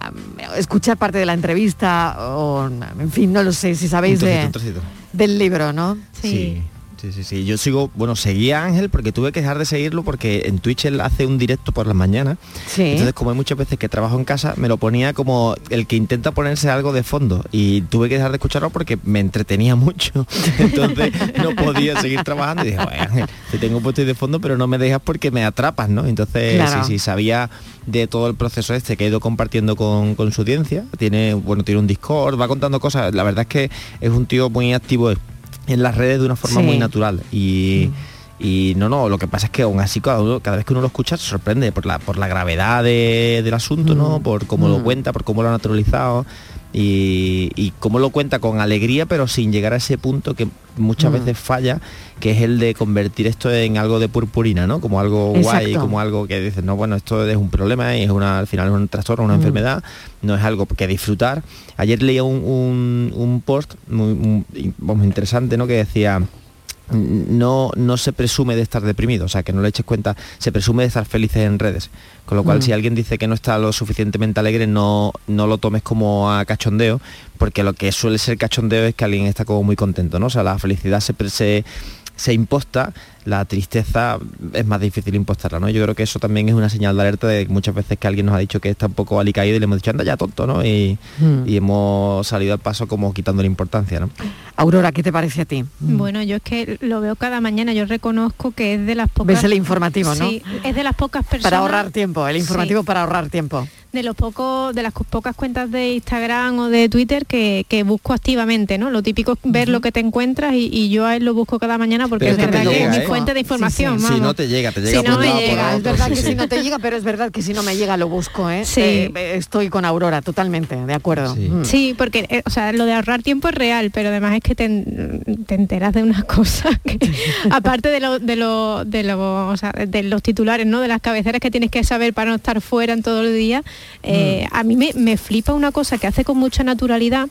am, escuchar parte de la entrevista o, en fin, no lo sé, si sabéis Un trocito, de- un trocito. del libro, ¿no? Sí. Sí, sí, sí. Yo sigo, bueno, seguí a Ángel porque tuve que dejar de seguirlo porque en Twitch él hace un directo por las mañanas. Sí. Entonces, como hay muchas veces que trabajo en casa, me lo ponía como el que intenta ponerse algo de fondo. Y tuve que dejar de escucharlo porque me entretenía [laughs] mucho. Entonces no podía seguir trabajando. Y dije, "Oye, Ángel, te tengo puesto de fondo, pero no me dejas porque me atrapas, ¿no? Entonces, Claro. sí, sí, sabía de todo el proceso este que ha ido compartiendo con, con su audiencia. Tiene, bueno, tiene un Discord, va contando cosas. La verdad es que es un tío muy activo en las redes de una forma Sí. muy natural. Y, y no, no, lo que pasa es que aún así cada, uno- cada vez que uno lo escucha se sorprende por la, por la gravedad de- del asunto, ¿no? Por cómo lo Mm. cuenta, por cómo lo ha naturalizado. Y, y cómo lo cuenta con alegría, pero sin llegar a ese punto que muchas Mm. veces falla, que es el de convertir esto en algo de purpurina, ¿no? Como algo guay, como algo que dices, no, bueno, esto es un problema y es una, al final es un trastorno, una Mm. enfermedad, no es algo que disfrutar. Ayer leía un, un- un post muy, muy- vamos, interesante, ¿no? Que decía no, no se presume de estar deprimido, o sea, que no le eches cuenta, se presume de estar felices en redes. Con lo cual, Mm. si alguien dice que no está lo suficientemente alegre, no, no lo tomes como a cachondeo, porque lo que suele ser cachondeo es que alguien está como muy contento, ¿no? O sea, la felicidad se, se, se imposta, la tristeza es más difícil impostarla, ¿no? Yo creo que eso también es una señal de alerta de muchas veces que alguien nos ha dicho que está un poco alicaído y le hemos dicho, anda ya tonto, ¿no? Y, Mm. y hemos salido al paso como quitándole importancia, ¿no? Aurora, ¿qué te parece a ti? Bueno, yo es que lo veo cada mañana, yo reconozco que es de las pocas... Ves el informativo, ¿no? Sí, es de las pocas personas... Para ahorrar tiempo, el informativo Sí. para ahorrar tiempo. De los pocos de las pocas cuentas de Instagram o de Twitter que, que busco activamente no lo típico es ver lo que te encuentras y, y yo a él lo busco cada mañana porque Pero es es que te verdad que llega, es mi ¿eh? fuente de información Si no te llega, te llega Si no por me llega, otro, Es verdad sí, que sí. si no te llega, pero es verdad que si no me llega lo busco, ¿eh? Sí. Eh, estoy con Aurora, totalmente, de acuerdo. Mm. Sí, porque eh, o sea, lo de ahorrar tiempo es real, pero además es que te, en- te enteras de unas [laughs] cosas que, aparte de, lo, de, lo, de, lo- o sea, de los titulares, ¿no? De las cabeceras que tienes que saber para no estar fuera en todo el día, eh, a mí me, me flipa una cosa que hace con mucha naturalidad,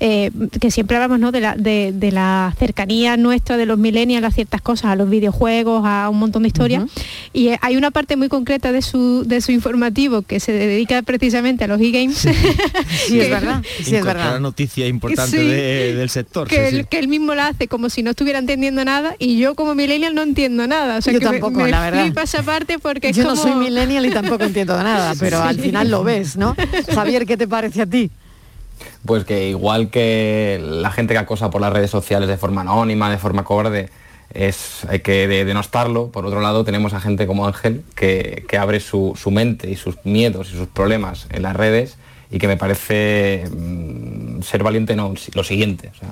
eh, que siempre hablamos ¿no? de, la, de, de la cercanía nuestra de los millennials a ciertas cosas, a los videojuegos, a un montón de historias. Y eh, hay una parte muy concreta de su, de su informativo que se dedica precisamente a los e-games. Sí, [laughs] es verdad, sí, es verdad. noticia importante Sí. de- del sector. que, sí. que él mismo la hace como si no estuviera entendiendo nada y yo como millennial no entiendo nada. O sea, Yo que tampoco, me, la verdad. flipa esa parte porque es Yo no soy millennial y tampoco entiendo nada, [laughs] pero Sí. al final lo ves, ¿no? [laughs] Javier, ¿qué te parece a ti? Pues que igual que la gente que acosa por las redes sociales de forma anónima, de forma cobarde, es, hay que de- denostarlo. Por otro lado, tenemos a gente como Ángel que, que abre su, su mente y sus miedos y sus problemas en las redes y que me parece mm, ser valiente no, lo siguiente. o sea,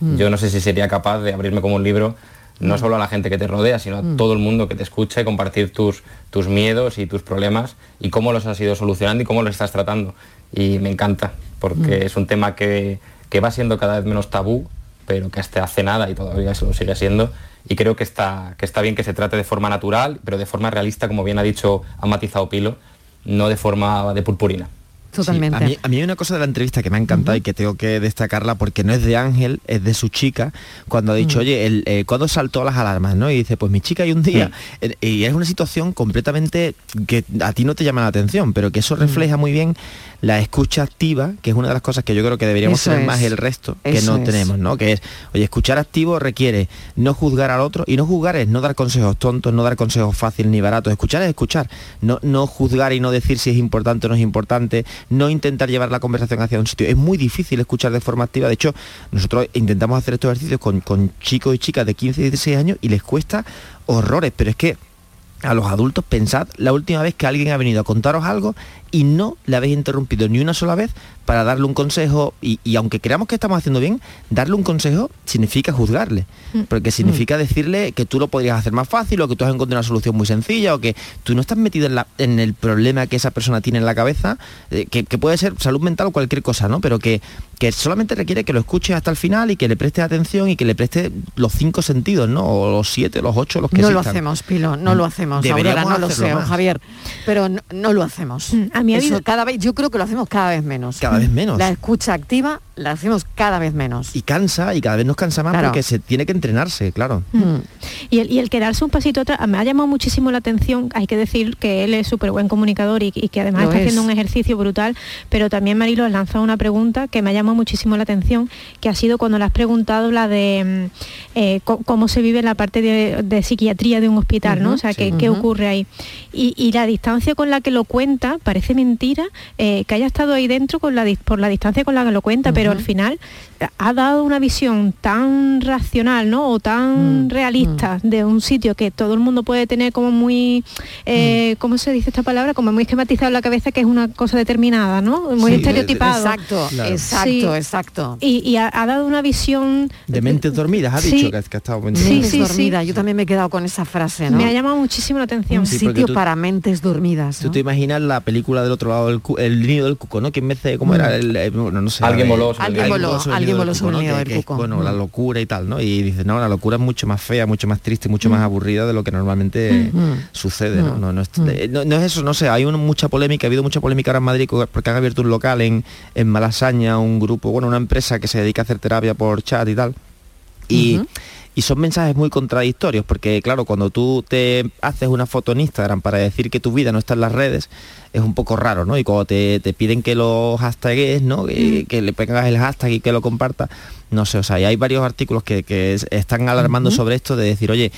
Mm. Yo no sé si sería capaz de abrirme como un libro no Mm. solo a la gente que te rodea, sino a todo el mundo que te escucha y compartir tus, tus miedos y tus problemas y cómo los has ido solucionando y cómo los estás tratando. Y me encanta, porque Mm. es un tema que, que va siendo cada vez menos tabú, pero que hasta hace nada y todavía se lo sigue siendo. Y creo que está, que está bien que se trate de forma natural, pero de forma realista, como bien ha dicho, ha matizado Pilo, no de forma de purpurina. totalmente. a, mí, a, mí, hay una cosa de la entrevista que me ha encantado y que tengo que destacarla porque no es de Ángel, es de su chica, cuando ha dicho, oye, el, eh, ¿cuándo saltó las alarmas? ¿no? Y dice, pues mi chica hay un día. Eh, y es una situación completamente que a ti no te llama la atención, pero que eso refleja muy bien la escucha activa, que es una de las cosas que yo creo que deberíamos Eso tener es. más el resto, que Eso no es. tenemos, ¿no? Que es, oye, escuchar activo requiere no juzgar al otro, y no juzgar es no dar consejos tontos, no dar consejos fáciles ni baratos, escuchar es escuchar, no, no juzgar y no decir si es importante o no es importante, no intentar llevar la conversación hacia un sitio. Es muy difícil escuchar de forma activa, de hecho, nosotros intentamos hacer estos ejercicios con, con chicos y chicas de 15 y 16 años y les cuesta horrores, pero es que a los adultos pensad la última vez que alguien ha venido a contaros algo y no le habéis interrumpido ni una sola vez para darle un consejo y, y aunque creamos que estamos haciendo bien, darle un consejo significa juzgarle, porque significa decirle que tú lo podrías hacer más fácil o que tú has encontrado una solución muy sencilla o que tú no estás metido en, la- en el problema que esa persona tiene en la cabeza, eh, que, que puede ser salud mental o cualquier cosa, ¿no? Pero que, que solamente requiere que lo escuches hasta el final y que le prestes atención y que le prestes los cinco sentidos, ¿no? O los siete, los ocho, los que No lo hacemos, Pilo, no lo hacemos. Deberíamos Aurora, no lo sé. Javier, pero no, no lo hacemos. A mí ha Eso habido- cada vez, yo creo que lo hacemos cada vez menos. Cada vez menos. La escucha activa la hacemos cada vez menos. y cansa y cada vez nos cansa más Claro. porque se tiene que entrenarse, claro. Y el, y el quedarse un pasito atrás, me ha llamado muchísimo la atención, hay que decir que él es súper buen comunicador y, y que además Lo está es. haciendo un ejercicio brutal, pero también Marilo ha lanzado una pregunta que me ha llamado muchísimo la atención, que ha sido cuando le has preguntado la de mm, eh, cómo se vive la parte de, de psiquiatría de un hospital, ¿no? O sea, sí. ¿qué, qué ocurre ahí? Y, y la distancia con la que lo cuenta, parece mentira eh, que haya estado ahí dentro con la, por la distancia con la que lo cuenta, pero al final ha dado una visión tan racional, ¿no? O tan realista de un sitio que todo el mundo puede tener como muy, eh, ¿cómo se dice esta palabra? Como muy esquematizado en la cabeza que es una cosa determinada, ¿no? Muy Sí, estereotipado. Exacto, Claro. exacto, Sí. exacto. Y, y ha, ha dado una visión... De mentes dormidas, ha Sí. dicho que, que ha estado Mentes sí, sí. dormidas, yo también me he quedado con esa frase, ¿no? Me ha llamado muchísimo la atención. un sitio tú- para mentes dormidas. Tú te imaginas la película del otro lado cu- el nido del cuco, ¿no? Que en vez de, ¿cómo era? El, eh, bueno, no sé. Alguien voló sobre Alguien voló, el alguien nido voló sobre el cuco, nido del cuco. bueno, la Mm. locura y tal, ¿no? Y dices, no, la locura es mucho más fea, mucho más triste, mucho más aburrida de lo que normalmente Mm. sucede, ¿no? No, no, es, no- no es eso, no sé, hay un- mucha polémica, ha habido mucha polémica ahora en Madrid porque han abierto un local en, en Malasaña, un grupo, bueno, una empresa que se dedica a hacer terapia por chat y tal. Y, y son mensajes muy contradictorios, porque claro, cuando tú te haces una foto en Instagram para decir que tu vida no está en las redes, es un poco raro, ¿no? Y cuando te, te piden que lo hashtagues, ¿no? Que, que le pongas el hashtag y que lo compartas, no sé, o sea, y hay varios artículos que, que es- están alarmando sobre esto de decir, oye,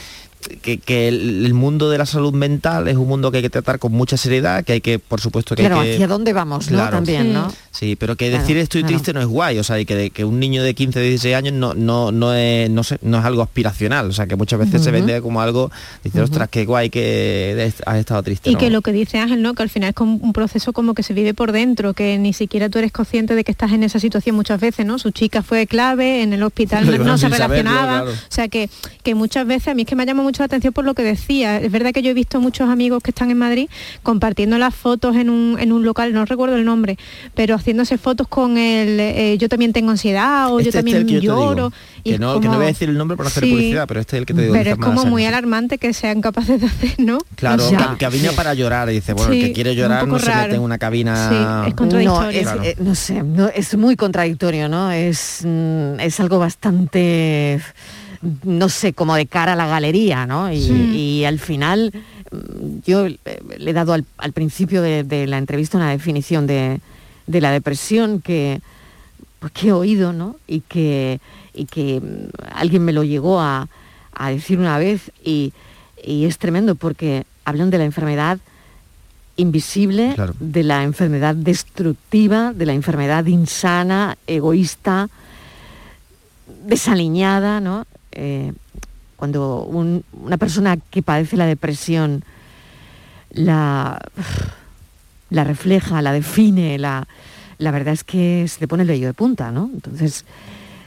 que, que el, el mundo de la salud mental es un mundo que hay que tratar con mucha seriedad, que hay que, por supuesto, que Claro, hay que... hacia dónde vamos, ¿no? Claro. También, ¿no? Sí, pero que Claro, decir estoy claro. triste no es guay, o sea, y que, que un niño de 15, 16 años no, no, no, es, no, sé, no es algo aspiracional, o sea, que muchas veces se vende como algo, dice, ostras, qué guay que has estado triste. Y ¿no? que lo que dice Ángel, ¿no? Que al final es como un proceso como que se vive por dentro, que ni siquiera tú eres consciente de que estás en esa situación muchas veces, ¿no? Su chica fue clave, en el hospital no, se sin saberlo. O sea que, que muchas veces, a mí es que me llama mucho la atención por lo que decía. Es verdad que yo he visto muchos amigos que están en Madrid compartiendo las fotos en un, en un local, no recuerdo el nombre, pero haciéndose fotos con el eh, yo también tengo ansiedad o Este- yo este es también yo digo, lloro. y que, es no, que no voy a decir el nombre para no hacer Sí. publicidad, pero este es el que te digo. Pero es como muy alarmante que sean capaces de hacer, ¿no? Claro, Ya. vino para llorar y dice, bueno, el que quiere llorar no se mete en una cabina... Sí, es No, contradictorio. es, Claro. eh, no sé, no, es muy contradictorio, ¿no? Es, mm, es algo bastante, no sé, como de cara a la galería, ¿no? Y, Sí. y al final, mm, yo eh, le he dado al, al principio de, de la entrevista una definición de, de la depresión que, pues, que he oído, ¿no? Y que, y que mm, alguien me lo llegó a, a decir una vez y, y es tremendo porque hablan de la enfermedad invisible, Claro. de la enfermedad destructiva, de la enfermedad insana, egoísta, desaliñada, ¿no? Eh, cuando un- una persona que padece la depresión la, [sighs] la refleja, la define, la, la verdad es que se te pone el vello de punta, ¿no? Entonces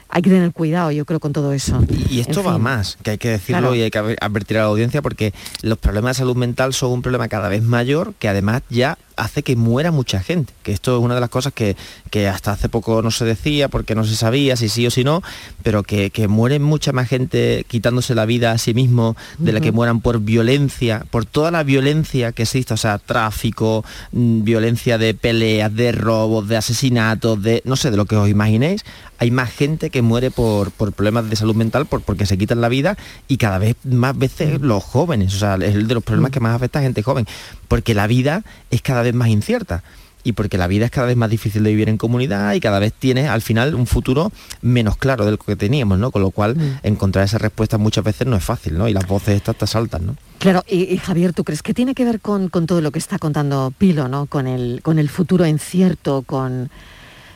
hay que tener cuidado, yo creo, con todo eso. Y esto En va fin. más, que hay que decirlo Claro. y hay que adver- advertir a la audiencia porque los problemas de salud mental son un problema cada vez mayor que además ya hace que muera mucha gente, que esto es una de las cosas que, que hasta hace poco no se decía porque no se sabía si sí o si no, pero que, que muere mucha más gente quitándose la vida a sí mismo de la que mueran por violencia, por toda la violencia que existe, o sea, tráfico, mm, violencia de peleas, de robos, de asesinatos, de no sé, de lo que os imaginéis, hay más gente que muere por, por problemas de salud mental, por, porque se quitan la vida y cada vez más veces los jóvenes, o sea, es el de los problemas que más afecta a gente joven, porque la vida es cada vez más incierta y porque la vida es cada vez más difícil de vivir en comunidad y cada vez tienes al final un futuro menos claro del que teníamos, ¿no? Con lo cual encontrar esas respuestas muchas veces no es fácil, ¿no? Y las voces estas te saltan, ¿no? Claro, y, y Javier, ¿tú crees que tiene que ver con, con todo lo que está contando Pilo, ¿no? Con el, con el futuro incierto, con,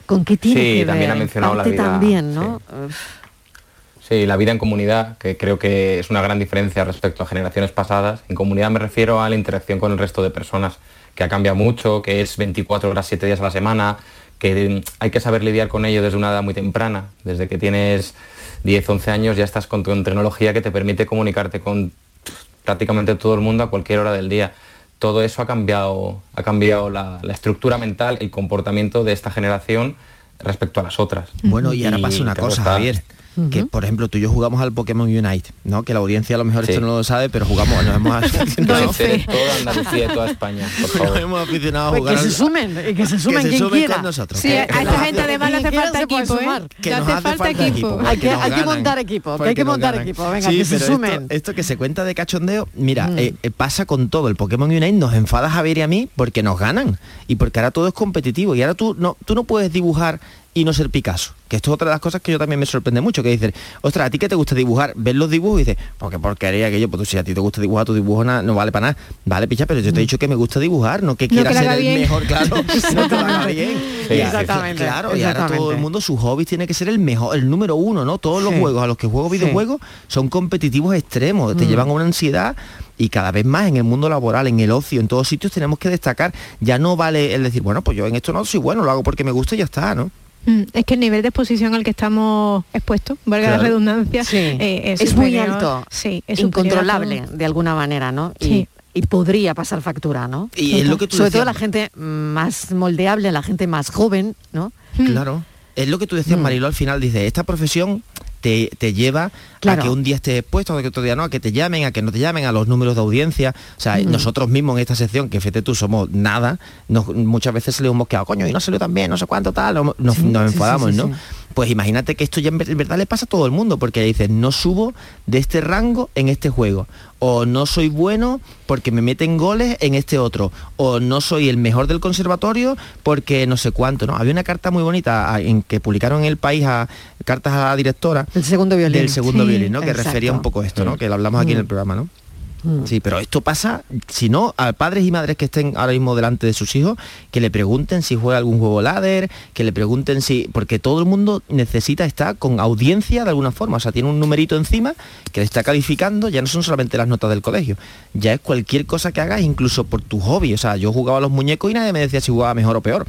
con qué tiene Sí, que también ver. ha mencionado la vida, también, ¿no? Sí, la vida en comunidad, que creo que es una gran diferencia respecto a generaciones pasadas. En comunidad me refiero a la interacción con el resto de personas, que ha cambiado mucho, que es 24 horas, 7 días a la semana, que mm, hay que saber lidiar con ello desde una edad muy temprana. Desde que tienes 10, 11 años ya estás con, con tecnología que te permite comunicarte con prácticamente todo el mundo a cualquier hora del día. Todo eso ha cambiado, ha cambiado la, la estructura mental y comportamiento de esta generación respecto a las otras. Bueno, y ahora pasa una cosa, está- Que por ejemplo tú y yo jugamos al Pokémon Unite, ¿no? Que la audiencia a lo mejor esto no lo sabe, pero jugamos, nos hemos [laughs] aficionado, toda Andalucía y toda España, por nos hemos aficionado a Pues jugar que se sumen, y que se sumen se quien sumen quiera. con nosotros. Sí, Que- a que esta gente además le hace quiera falta se equipo, ¿eh? que nos hace falta equipo. Hay que- hay que montar equipo, que hay que montar equipo, venga, Sí, que se sumen. Esto, que se cuenta de cachondeo, mira, Mm. eh, eh, pasa con todo. El Pokémon Unite nos enfada a Javier y a mí porque nos ganan. Y porque ahora todo es competitivo. Y ahora tú no, tú no puedes dibujar y no ser Picasso. Que esto es otra de las cosas que yo también me sorprende mucho. Que dices, ostras, ¿a ti qué te gusta dibujar? Ves los dibujos y dices, porque porquería que yo, pues tú, si a ti te gusta dibujar, tu dibujo na- no vale para nada. Vale, picha, pero yo te he dicho que me gusta dibujar, no que No quiera ser el mejor, claro. [laughs] no lo haga bien. Sí, Y sí, ahora- Exactamente, Claro, y ahora todo exactamente. el mundo, sus hobbies tiene que ser el mejor, el número uno, ¿no? Todos los juegos a los que juego Sí. videojuegos son competitivos extremos, te Mm. llevan a una ansiedad y cada vez más en el mundo laboral, en el ocio, en todos sitios tenemos que destacar. Ya no vale el decir, bueno, pues yo en esto no soy bueno, lo hago porque me gusta y ya está, ¿no? Mm, Es que el nivel de exposición al que estamos expuestos, valga Claro. la redundancia, Sí. eh, es, muy superior. alto, Sí, es incontrolable de alguna manera, ¿no? Y, Sí. y podría pasar factura, ¿no? Y es lo que tú Sobre todo la gente más moldeable, la gente más joven, ¿no? Claro. Es lo que tú decías, Mm. Marilo, al final dice, esta profesión te, te lleva Claro. a que un día estés expuesto, a que otro día no, a que te llamen, a que no te llamen, a los números de audiencia. O sea, Mm. nosotros mismos en esta sección, que fíjate tú, somos nada, nos- muchas veces se le hemos quedado, coño, y no salió tan bien, no sé cuánto tal, nos, nos Sí, sí, sí, enfadamos, ¿no? Pues imagínate que esto ya en ver- en verdad le pasa a todo el mundo, porque dicen, no subo de este rango en este juego, o no soy bueno porque me meten goles en este otro, o no soy el mejor del conservatorio porque no sé cuánto, ¿no? Había una carta muy bonita a- en que publicaron en el país a cartas a la directora El segundo violín. del segundo Sí, violín, ¿no? Que refería un poco a esto, ¿no? Que lo hablamos aquí en el Mm. programa, ¿no? Mm. Sí, pero esto pasa, si no, a padres y madres que estén ahora mismo delante de sus hijos, que le pregunten si juega algún juego ladder, que le pregunten si... Porque todo el mundo necesita estar con audiencia de alguna forma, o sea, tiene un numerito encima que le está calificando, ya no son solamente las notas del colegio, ya es cualquier cosa que hagas, incluso por tu hobby. O sea, yo jugaba a los muñecos y nadie me decía si jugaba mejor o peor.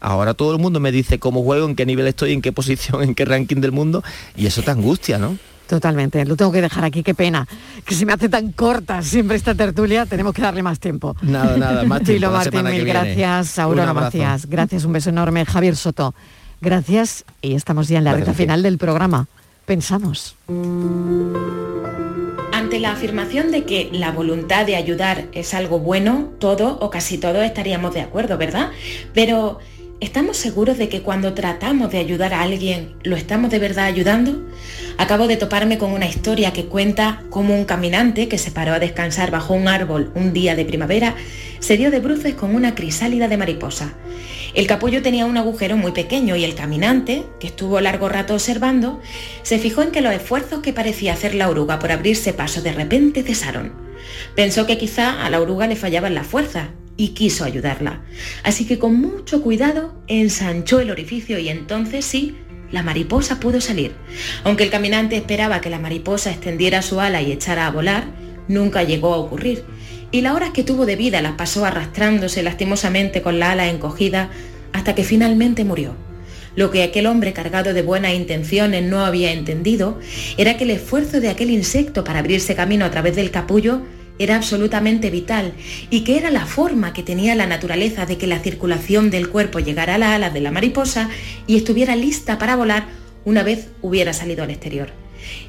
Ahora todo el mundo me dice cómo juego, en qué nivel estoy, en qué posición, [laughs] en qué ranking del mundo, y eso te angustia, ¿no? Totalmente, lo tengo que dejar aquí, qué pena, que se me hace tan corta siempre esta tertulia, tenemos que darle más tiempo. Nada, nada, más [laughs] tiempo, Tilo Martín, mil gracias, Aurora. Macías, gracias, un beso enorme, Javier Soto, gracias y estamos ya en la Gracias recta final del programa. Pensamos. Ante la afirmación de que la voluntad de ayudar es algo bueno, todo o casi todo estaríamos de acuerdo, ¿verdad? Pero ¿estamos seguros de que cuando tratamos de ayudar a alguien lo estamos de verdad ayudando? Acabo de toparme con una historia que cuenta cómo un caminante que se paró a descansar bajo un árbol un día de primavera se dio de bruces con una crisálida de mariposa. El capullo tenía un agujero muy pequeño y el caminante, que estuvo largo rato observando, se fijó en que los esfuerzos que parecía hacer la oruga por abrirse paso de repente cesaron. Pensó que quizá a la oruga le fallaban las fuerzas y quiso ayudarla. Así que con mucho cuidado ensanchó el orificio y entonces sí, la mariposa pudo salir. Aunque el caminante esperaba que la mariposa extendiera su ala y echara a volar, nunca llegó a ocurrir. Y las horas que tuvo de vida las pasó arrastrándose lastimosamente con la ala encogida hasta que finalmente murió. Lo que aquel hombre cargado de buenas intenciones no había entendido era que el esfuerzo de aquel insecto para abrirse camino a través del capullo era absolutamente vital y que era la forma que tenía la naturaleza de que la circulación del cuerpo llegara a las alas de la mariposa y estuviera lista para volar una vez hubiera salido al exterior.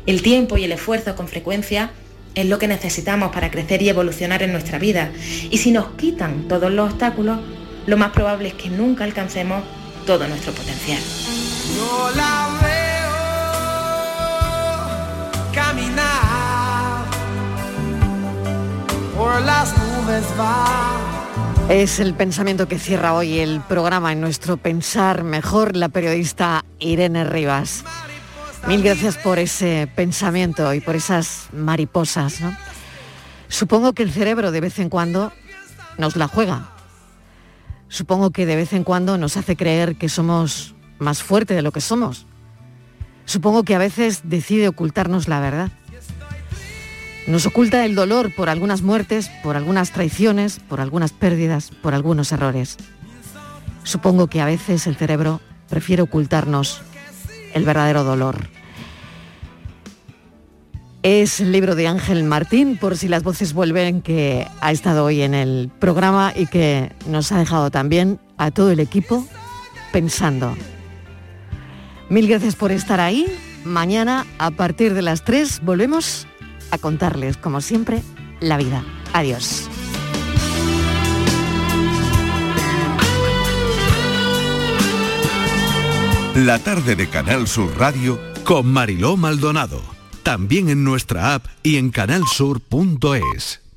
El tiempo y el esfuerzo con frecuencia es lo que necesitamos para crecer y evolucionar en nuestra vida. Y si nos quitan todos los obstáculos, lo más probable es que nunca alcancemos todo nuestro potencial. Es el pensamiento que cierra hoy el programa en nuestro Pensar Mejor, la periodista Irene Rivas. Mil gracias por ese pensamiento y por esas mariposas. ¿no? Supongo que el cerebro de vez en cuando nos la juega. Supongo que de vez en cuando nos hace creer que somos más fuertes de lo que somos. Supongo que a veces decide ocultarnos la verdad. Nos oculta el dolor por algunas muertes, por algunas traiciones, por algunas pérdidas, por algunos errores. Supongo que a veces el cerebro prefiere ocultarnos el verdadero dolor. Es el libro de Ángel Martín, por si las voces vuelven, que ha estado hoy en el programa y que nos ha dejado también a todo el equipo pensando. Mil gracias por estar ahí. Mañana, a partir de las 3, volvemos a contarles, como siempre, la vida. Adiós. La tarde de Canal Sur Radio con Mariló Maldonado. También en nuestra app y en canalsur.es.